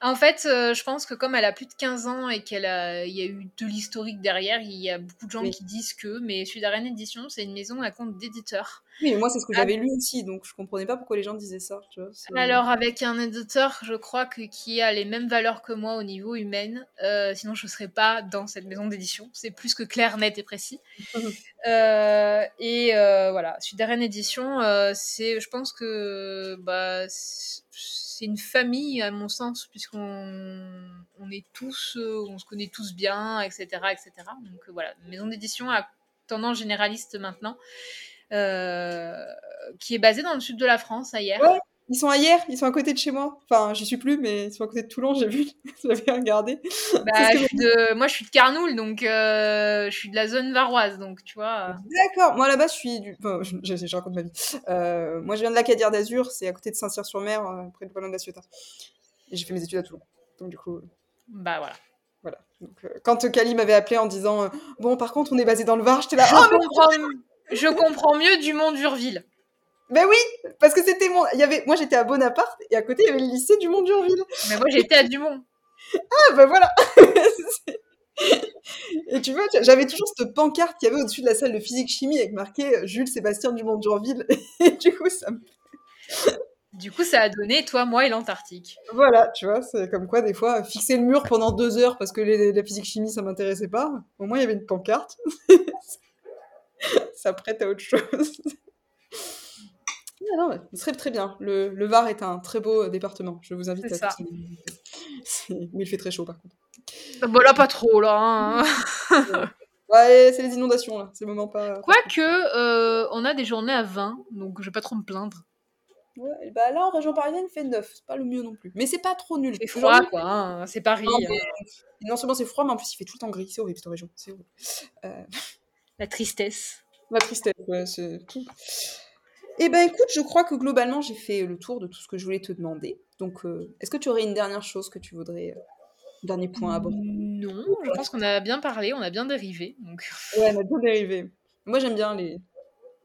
En fait, je pense que comme elle a plus de 15 ans et qu'il y a eu de l'historique derrière, il y a beaucoup de gens qui disent que, mais Sudaren Édition, c'est une maison à compte d'éditeur. Oui, mais moi, c'est ce que ah. j'avais lu aussi, donc je comprenais pas pourquoi les gens disaient ça. Tu vois, Alors, avec un éditeur, je crois que, qui a les mêmes valeurs que moi au niveau humain, euh, sinon je ne serais pas dans cette maison d'édition. C'est plus que clair, net et précis. Euh, et voilà, Sudarienne Édition, c'est, je pense que bah, c'est une famille à mon sens, puisqu'on on est tous, on se connaît tous bien, etc. etc. Donc voilà, maison d'édition à tendance généraliste maintenant. Qui est basée dans le sud de la France, ailleurs. Ils sont ailleurs, ils sont à côté de chez moi. Enfin, j'y suis plus, mais ils sont à côté de Toulon, j'ai vu. J'avais regardé. Bah, de... Moi, je suis de Carnoul, donc euh, je suis de la zone varoise, donc tu vois. D'accord. Moi, là-bas, je suis du. je, je, raconte ma vie. Euh, moi, je viens de l'Acadière d'Azur, c'est à côté de Saint-Cyr-sur-Mer, euh, près de la Ciotat. Et j'ai fait mes études à Toulon. Donc, du coup. Bah, voilà. Voilà. Donc, quand Kali m'avait appelé en disant Bon, par contre, on est basé dans le Var, j'étais là. Je, oh, comprends... je comprends mieux du Mont d'Urville. Ben oui, parce que c'était mon. Il y avait... Moi, j'étais à Bonaparte et à côté, il y avait le lycée du Mont-Durville. Mais moi, j'étais à Dumont. ah, ben voilà Et tu vois, j'avais toujours cette pancarte qu'il y avait au-dessus de la salle de physique-chimie avec marqué euh, Jules Sébastien Dumont-Durville. Et du coup, ça me. Du coup, ça a donné toi, moi et l'Antarctique. Voilà, tu vois, c'est comme quoi, des fois, fixer le mur pendant deux heures parce que la physique-chimie, ça m'intéressait pas. Au moins, il y avait une pancarte. ça prête à autre chose. Ah non, ce serait très bien. Le, le, Var est un très beau euh, département. Je vous invite à tous. où il fait très chaud par contre. Bon là pas trop là. Hein. ouais, c'est les inondations là. C'est le moment pas. Quoique euh, on a des journées à 20, donc je vais pas trop me plaindre. Ouais, bah là en région parisienne il fait 9, c'est pas le mieux non plus. Mais c'est pas trop nul. C'est froid quoi, hein. c'est Paris. Non, hein. non, seulement c'est froid, mais en plus il fait tout le temps gris. C'est horrible cette région. C'est horrible. Euh... La tristesse. La tristesse, ouais, c'est tout. Eh ben écoute, je crois que globalement j'ai fait le tour de tout ce que je voulais te demander. Donc, euh, est-ce que tu aurais une dernière chose que tu voudrais, euh, dernier point à aborder? Non, je pense qu'on a bien parlé, on a bien dérivé. Donc... Ouais, on a bien dérivé. Moi j'aime bien les,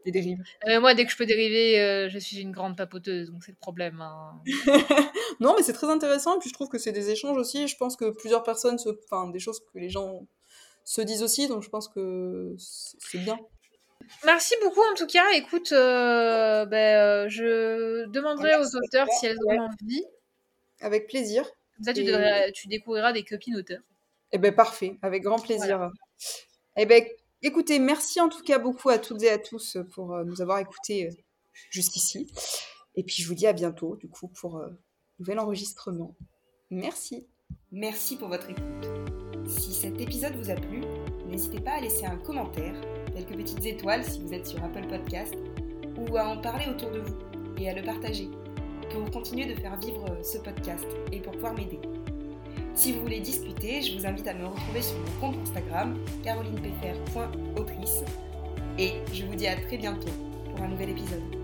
les dérives. Euh, moi, dès que je peux dériver, je suis une grande papoteuse, donc c'est le problème. Hein. non, mais c'est très intéressant, et puis je trouve que c'est des échanges aussi. Je pense que plusieurs personnes, se... enfin, des choses que les gens se disent aussi, donc je pense que c'est bien. Merci beaucoup en tout cas. Écoute, euh, ben, euh, je demanderai aux auteurs si elles ont envie. Avec plaisir. Comme ça, tu, découvriras des copines auteurs. Eh ben parfait, avec grand plaisir. Eh ben, écoutez, merci en tout cas beaucoup à toutes et à tous pour euh, nous avoir écoutés jusqu'ici. Et puis je vous dis à bientôt du coup pour un nouvel enregistrement. Merci. Merci pour votre écoute. Si cet épisode vous a plu, n'hésitez pas à laisser un commentaire quelques petites étoiles si vous êtes sur Apple Podcast, ou à en parler autour de vous et à le partager pour continuer de faire vivre ce podcast et pour pouvoir m'aider. Si vous voulez discuter, je vous invite à me retrouver sur mon compte Instagram carolinepfr.autrice et je vous dis à très bientôt pour un nouvel épisode.